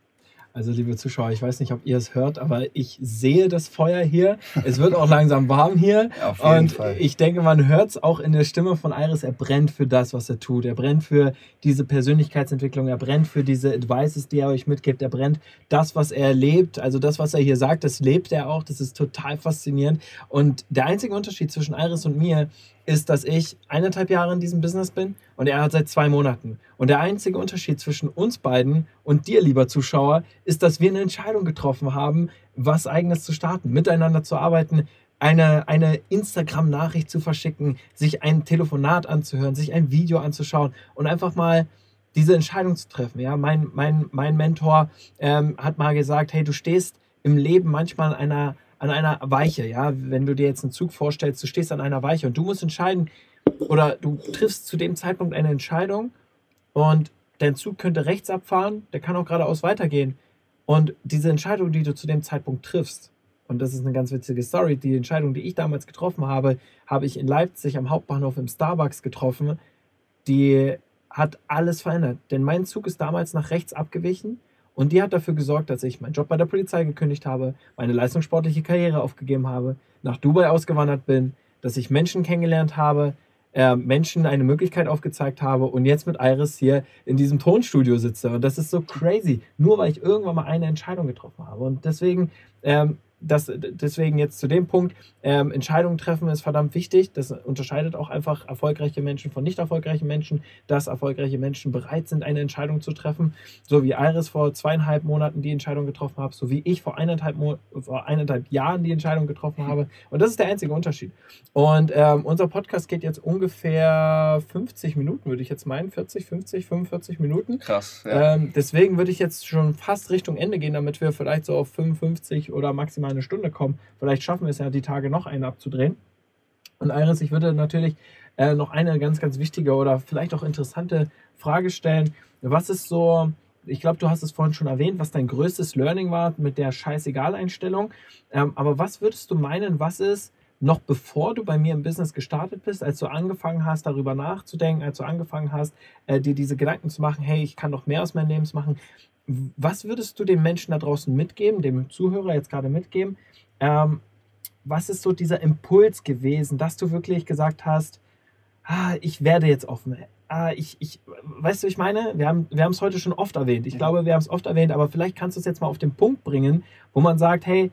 Also, liebe Zuschauer, ich weiß nicht, ob ihr es hört, aber ich sehe das Feuer hier. Es wird auch langsam warm hier. Ja, auf jeden und Fall. ich denke, man hört es auch in der Stimme von Iris. Er brennt für das, was er tut. Er brennt für diese Persönlichkeitsentwicklung. Er brennt für diese Advices, die er euch mitgibt. Er brennt das, was er lebt. Also, das, was er hier sagt, das lebt er auch. Das ist total faszinierend. Und der einzige Unterschied zwischen Iris und mir ist, dass ich eineinhalb Jahre in diesem Business bin und er hat seit zwei Monaten. Und der einzige Unterschied zwischen uns beiden und dir, lieber Zuschauer, ist, dass wir eine Entscheidung getroffen haben, was eigenes zu starten, miteinander zu arbeiten, eine, eine Instagram-Nachricht zu verschicken, sich ein Telefonat anzuhören, sich ein Video anzuschauen und einfach mal diese Entscheidung zu treffen. Ja, mein, mein, mein Mentor ähm, hat mal gesagt, hey, du stehst im Leben manchmal an einer an einer Weiche, ja, wenn du dir jetzt einen Zug vorstellst, du stehst an einer Weiche und du musst entscheiden oder du triffst zu dem Zeitpunkt eine Entscheidung und dein Zug könnte rechts abfahren, der kann auch geradeaus weitergehen. Und diese Entscheidung, die du zu dem Zeitpunkt triffst, und das ist eine ganz witzige Story, die Entscheidung, die ich damals getroffen habe, habe ich in Leipzig am Hauptbahnhof im Starbucks getroffen, die hat alles verändert. Denn mein Zug ist damals nach rechts abgewichen und die hat dafür gesorgt, dass ich meinen Job bei der Polizei gekündigt habe, meine leistungssportliche Karriere aufgegeben habe, nach Dubai ausgewandert bin, dass ich Menschen kennengelernt habe, äh, Menschen eine Möglichkeit aufgezeigt habe und jetzt mit Iris hier in diesem Tonstudio sitze. Und das ist so crazy, nur weil ich irgendwann mal eine Entscheidung getroffen habe. Und deswegen ähm, das, deswegen jetzt zu dem Punkt, ähm, Entscheidungen treffen ist verdammt wichtig. Das unterscheidet auch einfach erfolgreiche Menschen von nicht erfolgreichen Menschen, dass erfolgreiche Menschen bereit sind, eine Entscheidung zu treffen. So wie Iris vor zweieinhalb Monaten die Entscheidung getroffen hat, so wie ich vor eineinhalb, Mo vor eineinhalb Jahren die Entscheidung getroffen habe. Und das ist der einzige Unterschied. Und ähm, unser Podcast geht jetzt ungefähr 50 Minuten, würde ich jetzt meinen. 40, 50, 45 Minuten. Krass. Ja. Ähm, deswegen würde ich jetzt schon fast Richtung Ende gehen, damit wir vielleicht so auf 55 oder maximal eine Stunde kommen. Vielleicht schaffen wir es ja, die Tage noch eine abzudrehen. Und Iris, ich würde natürlich äh, noch eine ganz, ganz wichtige oder vielleicht auch interessante Frage stellen. Was ist so, ich glaube, du hast es vorhin schon erwähnt, was dein größtes Learning war mit der Scheißegal-Einstellung. Ähm, aber was würdest du meinen, was ist, noch bevor du bei mir im Business gestartet bist, als du angefangen hast, darüber nachzudenken, als du angefangen hast, äh, dir diese Gedanken zu machen, hey, ich kann noch mehr aus meinem Leben machen, was würdest du den Menschen da draußen mitgeben, dem Zuhörer jetzt gerade mitgeben? Ähm, was ist so dieser Impuls gewesen, dass du wirklich gesagt hast, ah, ich werde jetzt offen. Ah, ich, ich, weißt du, ich meine, wir haben wir es heute schon oft erwähnt. Ich glaube, wir haben es oft erwähnt, aber vielleicht kannst du es jetzt mal auf den Punkt bringen, wo man sagt, hey,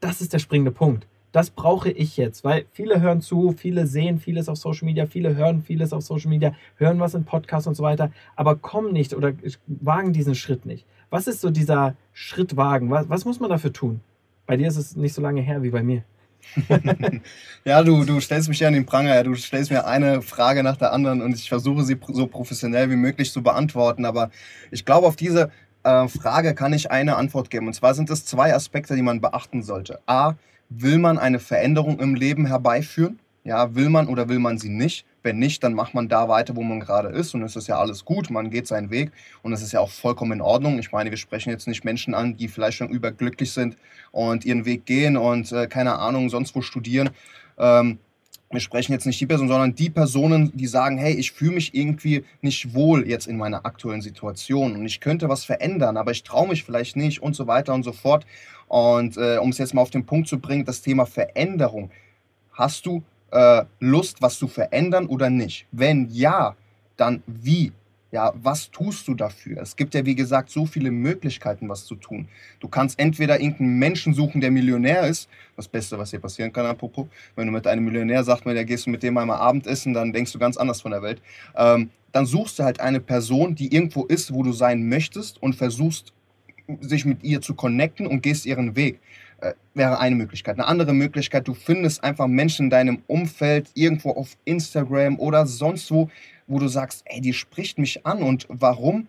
das ist der springende Punkt das brauche ich jetzt, weil viele hören zu, viele sehen vieles auf Social Media, viele hören vieles auf Social Media, hören was in Podcasts und so weiter, aber kommen nicht oder wagen diesen Schritt nicht. Was ist so dieser Schritt wagen? Was, was muss man dafür tun? Bei dir ist es nicht so lange her wie bei mir. ja, du, du stellst mich ja an den Pranger, du stellst mir eine Frage nach der anderen und ich versuche sie so professionell wie möglich zu beantworten. Aber ich glaube, auf diese äh, Frage kann ich eine Antwort geben. Und zwar sind es zwei Aspekte, die man beachten sollte. A, will man eine Veränderung im Leben herbeiführen? Ja, will man oder will man sie nicht? Wenn nicht, dann macht man da weiter, wo man gerade ist und es ist ja alles gut, man geht seinen Weg und es ist ja auch vollkommen in Ordnung. Ich meine, wir sprechen jetzt nicht Menschen an, die vielleicht schon überglücklich sind und ihren Weg gehen und äh, keine Ahnung, sonst wo studieren. Ähm, wir sprechen jetzt nicht die Person, sondern die Personen, die sagen, hey, ich fühle mich irgendwie nicht wohl jetzt in meiner aktuellen Situation und ich könnte was verändern, aber ich traue mich vielleicht nicht und so weiter und so fort. Und äh, um es jetzt mal auf den Punkt zu bringen, das Thema Veränderung. Hast du äh, Lust, was zu verändern oder nicht? Wenn ja, dann wie? Ja, was tust du dafür? Es gibt ja, wie gesagt, so viele Möglichkeiten, was zu tun. Du kannst entweder irgendeinen Menschen suchen, der Millionär ist. Das Beste, was hier passieren kann, apropos. Wenn du mit einem Millionär sagst, ja, gehst du mit dem einmal Abendessen, dann denkst du ganz anders von der Welt. Ähm, dann suchst du halt eine Person, die irgendwo ist, wo du sein möchtest und versuchst sich mit ihr zu connecten und gehst ihren Weg. Äh, wäre eine Möglichkeit. Eine andere Möglichkeit, du findest einfach Menschen in deinem Umfeld, irgendwo auf Instagram oder sonst wo, wo du sagst, ey, die spricht mich an und warum?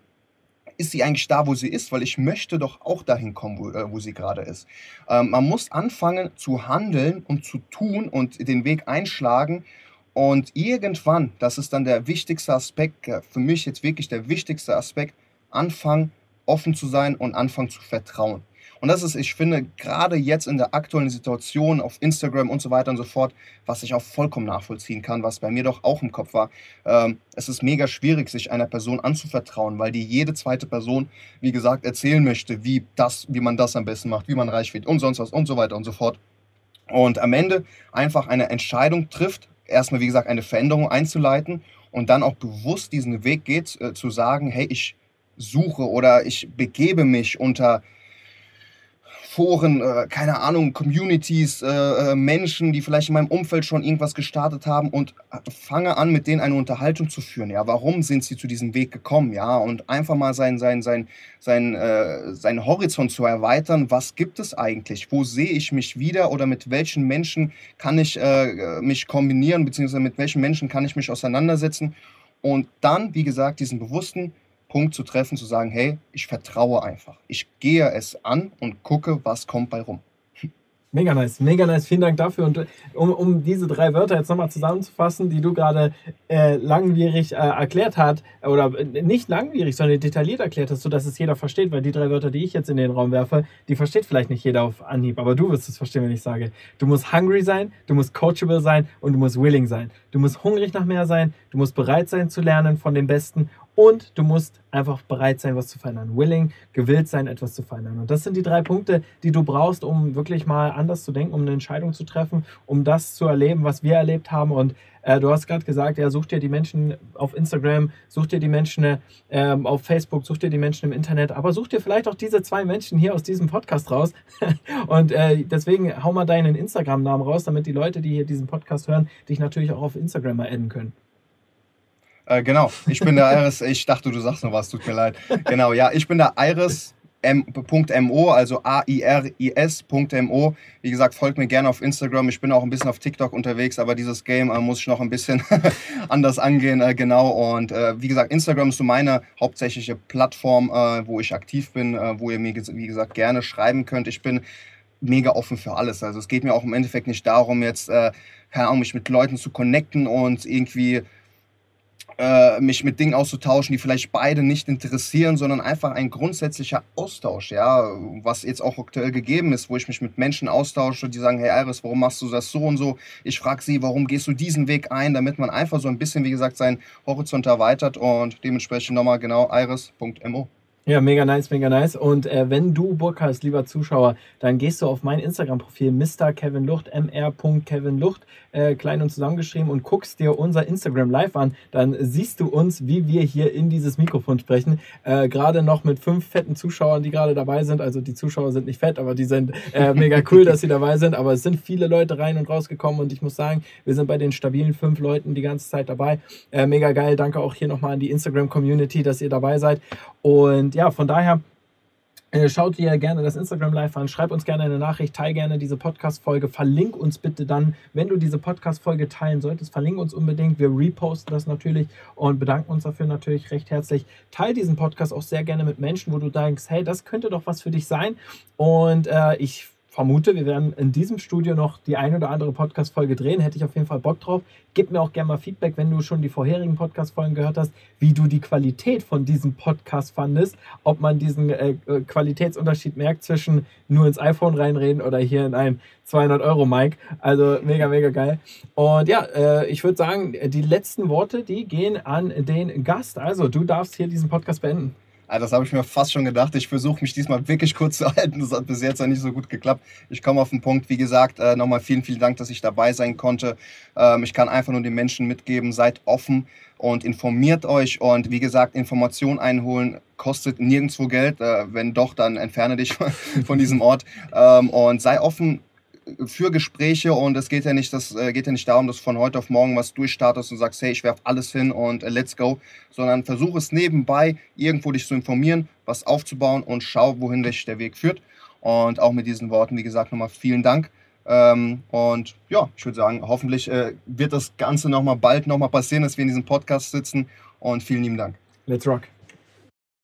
ist sie eigentlich da, wo sie ist, weil ich möchte doch auch dahin kommen, wo, äh, wo sie gerade ist. Ähm, man muss anfangen zu handeln und zu tun und den Weg einschlagen. Und irgendwann, das ist dann der wichtigste Aspekt, äh, für mich jetzt wirklich der wichtigste Aspekt, anfangen offen zu sein und anfangen zu vertrauen. Und das ist, ich finde, gerade jetzt in der aktuellen Situation auf Instagram und so weiter und so fort, was ich auch vollkommen nachvollziehen kann, was bei mir doch auch im Kopf war. Ähm, es ist mega schwierig, sich einer Person anzuvertrauen, weil die jede zweite Person, wie gesagt, erzählen möchte, wie, das, wie man das am besten macht, wie man reich wird und sonst was und so weiter und so fort. Und am Ende einfach eine Entscheidung trifft, erstmal, wie gesagt, eine Veränderung einzuleiten und dann auch bewusst diesen Weg geht, äh, zu sagen, hey, ich suche oder ich begebe mich unter Foren, äh, keine Ahnung, Communities, äh, äh, Menschen, die vielleicht in meinem Umfeld schon irgendwas gestartet haben und fange an, mit denen eine Unterhaltung zu führen. Ja, warum sind sie zu diesem Weg gekommen? Ja, und einfach mal sein, sein, sein, sein, äh, seinen Horizont zu erweitern. Was gibt es eigentlich? Wo sehe ich mich wieder oder mit welchen Menschen kann ich äh, mich kombinieren, beziehungsweise mit welchen Menschen kann ich mich auseinandersetzen? Und dann, wie gesagt, diesen bewussten Punkt zu treffen, zu sagen, hey, ich vertraue einfach. Ich gehe es an und gucke, was kommt bei rum. Mega nice, mega nice. Vielen Dank dafür. Und äh, um, um diese drei Wörter jetzt nochmal zusammenzufassen, die du gerade äh, langwierig äh, erklärt hast, oder äh, nicht langwierig, sondern detailliert erklärt hast, sodass es jeder versteht, weil die drei Wörter, die ich jetzt in den Raum werfe, die versteht vielleicht nicht jeder auf Anhieb, aber du wirst es verstehen, wenn ich sage. Du musst hungry sein, du musst coachable sein und du musst willing sein. Du musst hungrig nach mehr sein, du musst bereit sein zu lernen von den Besten und du musst einfach bereit sein, was zu verändern. Willing, gewillt sein, etwas zu verändern. Und das sind die drei Punkte, die du brauchst, um wirklich mal anders zu denken, um eine Entscheidung zu treffen, um das zu erleben, was wir erlebt haben. Und äh, du hast gerade gesagt, ja, such dir die Menschen auf Instagram, such dir die Menschen äh, auf Facebook, such dir die Menschen im Internet, aber such dir vielleicht auch diese zwei Menschen hier aus diesem Podcast raus. Und äh, deswegen hau mal deinen Instagram-Namen raus, damit die Leute, die hier diesen Podcast hören, dich natürlich auch auf Instagram adden können. Äh, genau, ich bin der Iris. Ich dachte, du sagst noch was, tut mir leid. Genau, ja, ich bin der Iris. M.mo, also A-I-R-I-S.mo. Wie gesagt, folgt mir gerne auf Instagram. Ich bin auch ein bisschen auf TikTok unterwegs, aber dieses Game äh, muss ich noch ein bisschen anders angehen. Äh, genau. Und äh, wie gesagt, Instagram ist so meine hauptsächliche Plattform, äh, wo ich aktiv bin, äh, wo ihr mir, wie gesagt, gerne schreiben könnt. Ich bin mega offen für alles. Also es geht mir auch im Endeffekt nicht darum, jetzt, äh, keine Ahnung, mich mit Leuten zu connecten und irgendwie äh, mich mit Dingen auszutauschen, die vielleicht beide nicht interessieren, sondern einfach ein grundsätzlicher Austausch, ja, was jetzt auch aktuell gegeben ist, wo ich mich mit Menschen austausche, die sagen, hey Iris, warum machst du das so und so? Ich frage sie, warum gehst du diesen Weg ein, damit man einfach so ein bisschen, wie gesagt, seinen Horizont erweitert und dementsprechend nochmal genau iris.mo. Ja, mega nice, mega nice. Und äh, wenn du Bock hast, lieber Zuschauer, dann gehst du auf mein Instagram-Profil Mr. Kevin Lucht, mr.kevinlucht, äh, klein und zusammengeschrieben und guckst dir unser Instagram live an. Dann siehst du uns, wie wir hier in dieses Mikrofon sprechen. Äh, gerade noch mit fünf fetten Zuschauern, die gerade dabei sind. Also die Zuschauer sind nicht fett, aber die sind äh, mega cool, dass sie dabei sind. Aber es sind viele Leute rein und rausgekommen und ich muss sagen, wir sind bei den stabilen fünf Leuten die ganze Zeit dabei. Äh, mega geil. Danke auch hier nochmal an die Instagram-Community, dass ihr dabei seid. Und ja, von daher äh, Schaut dir gerne das Instagram Live an, schreib uns gerne eine Nachricht, teile gerne diese Podcast-Folge, verlink uns bitte dann, wenn du diese Podcast-Folge teilen solltest, verlink uns unbedingt. Wir reposten das natürlich und bedanken uns dafür natürlich recht herzlich. Teil diesen Podcast auch sehr gerne mit Menschen, wo du denkst, hey, das könnte doch was für dich sein. Und äh, ich vermute, wir werden in diesem Studio noch die ein oder andere Podcast-Folge drehen. Hätte ich auf jeden Fall Bock drauf. Gib mir auch gerne mal Feedback, wenn du schon die vorherigen Podcast-Folgen gehört hast, wie du die Qualität von diesem Podcast fandest. Ob man diesen äh, äh Qualitätsunterschied merkt zwischen nur ins iPhone reinreden oder hier in ein 200-Euro-Mic. Also mega, mega geil. Und ja, äh, ich würde sagen, die letzten Worte, die gehen an den Gast. Also du darfst hier diesen Podcast beenden. Also das habe ich mir fast schon gedacht. Ich versuche mich diesmal wirklich kurz zu halten. Das hat bis jetzt ja nicht so gut geklappt. Ich komme auf den Punkt. Wie gesagt, äh, nochmal vielen, vielen Dank, dass ich dabei sein konnte. Ähm, ich kann einfach nur den Menschen mitgeben, seid offen und informiert euch. Und wie gesagt, Informationen einholen kostet nirgendwo Geld. Äh, wenn doch, dann entferne dich von diesem Ort. Ähm, und sei offen für Gespräche und es geht ja nicht, das äh, geht ja nicht darum, dass du von heute auf morgen was durchstartest und sagst, hey, ich werfe alles hin und uh, let's go, sondern versuch es nebenbei irgendwo dich zu informieren, was aufzubauen und schau, wohin dich der Weg führt. Und auch mit diesen Worten, wie gesagt, nochmal vielen Dank. Ähm, und ja, ich würde sagen, hoffentlich äh, wird das Ganze nochmal bald nochmal passieren, dass wir in diesem Podcast sitzen und vielen lieben Dank. Let's rock.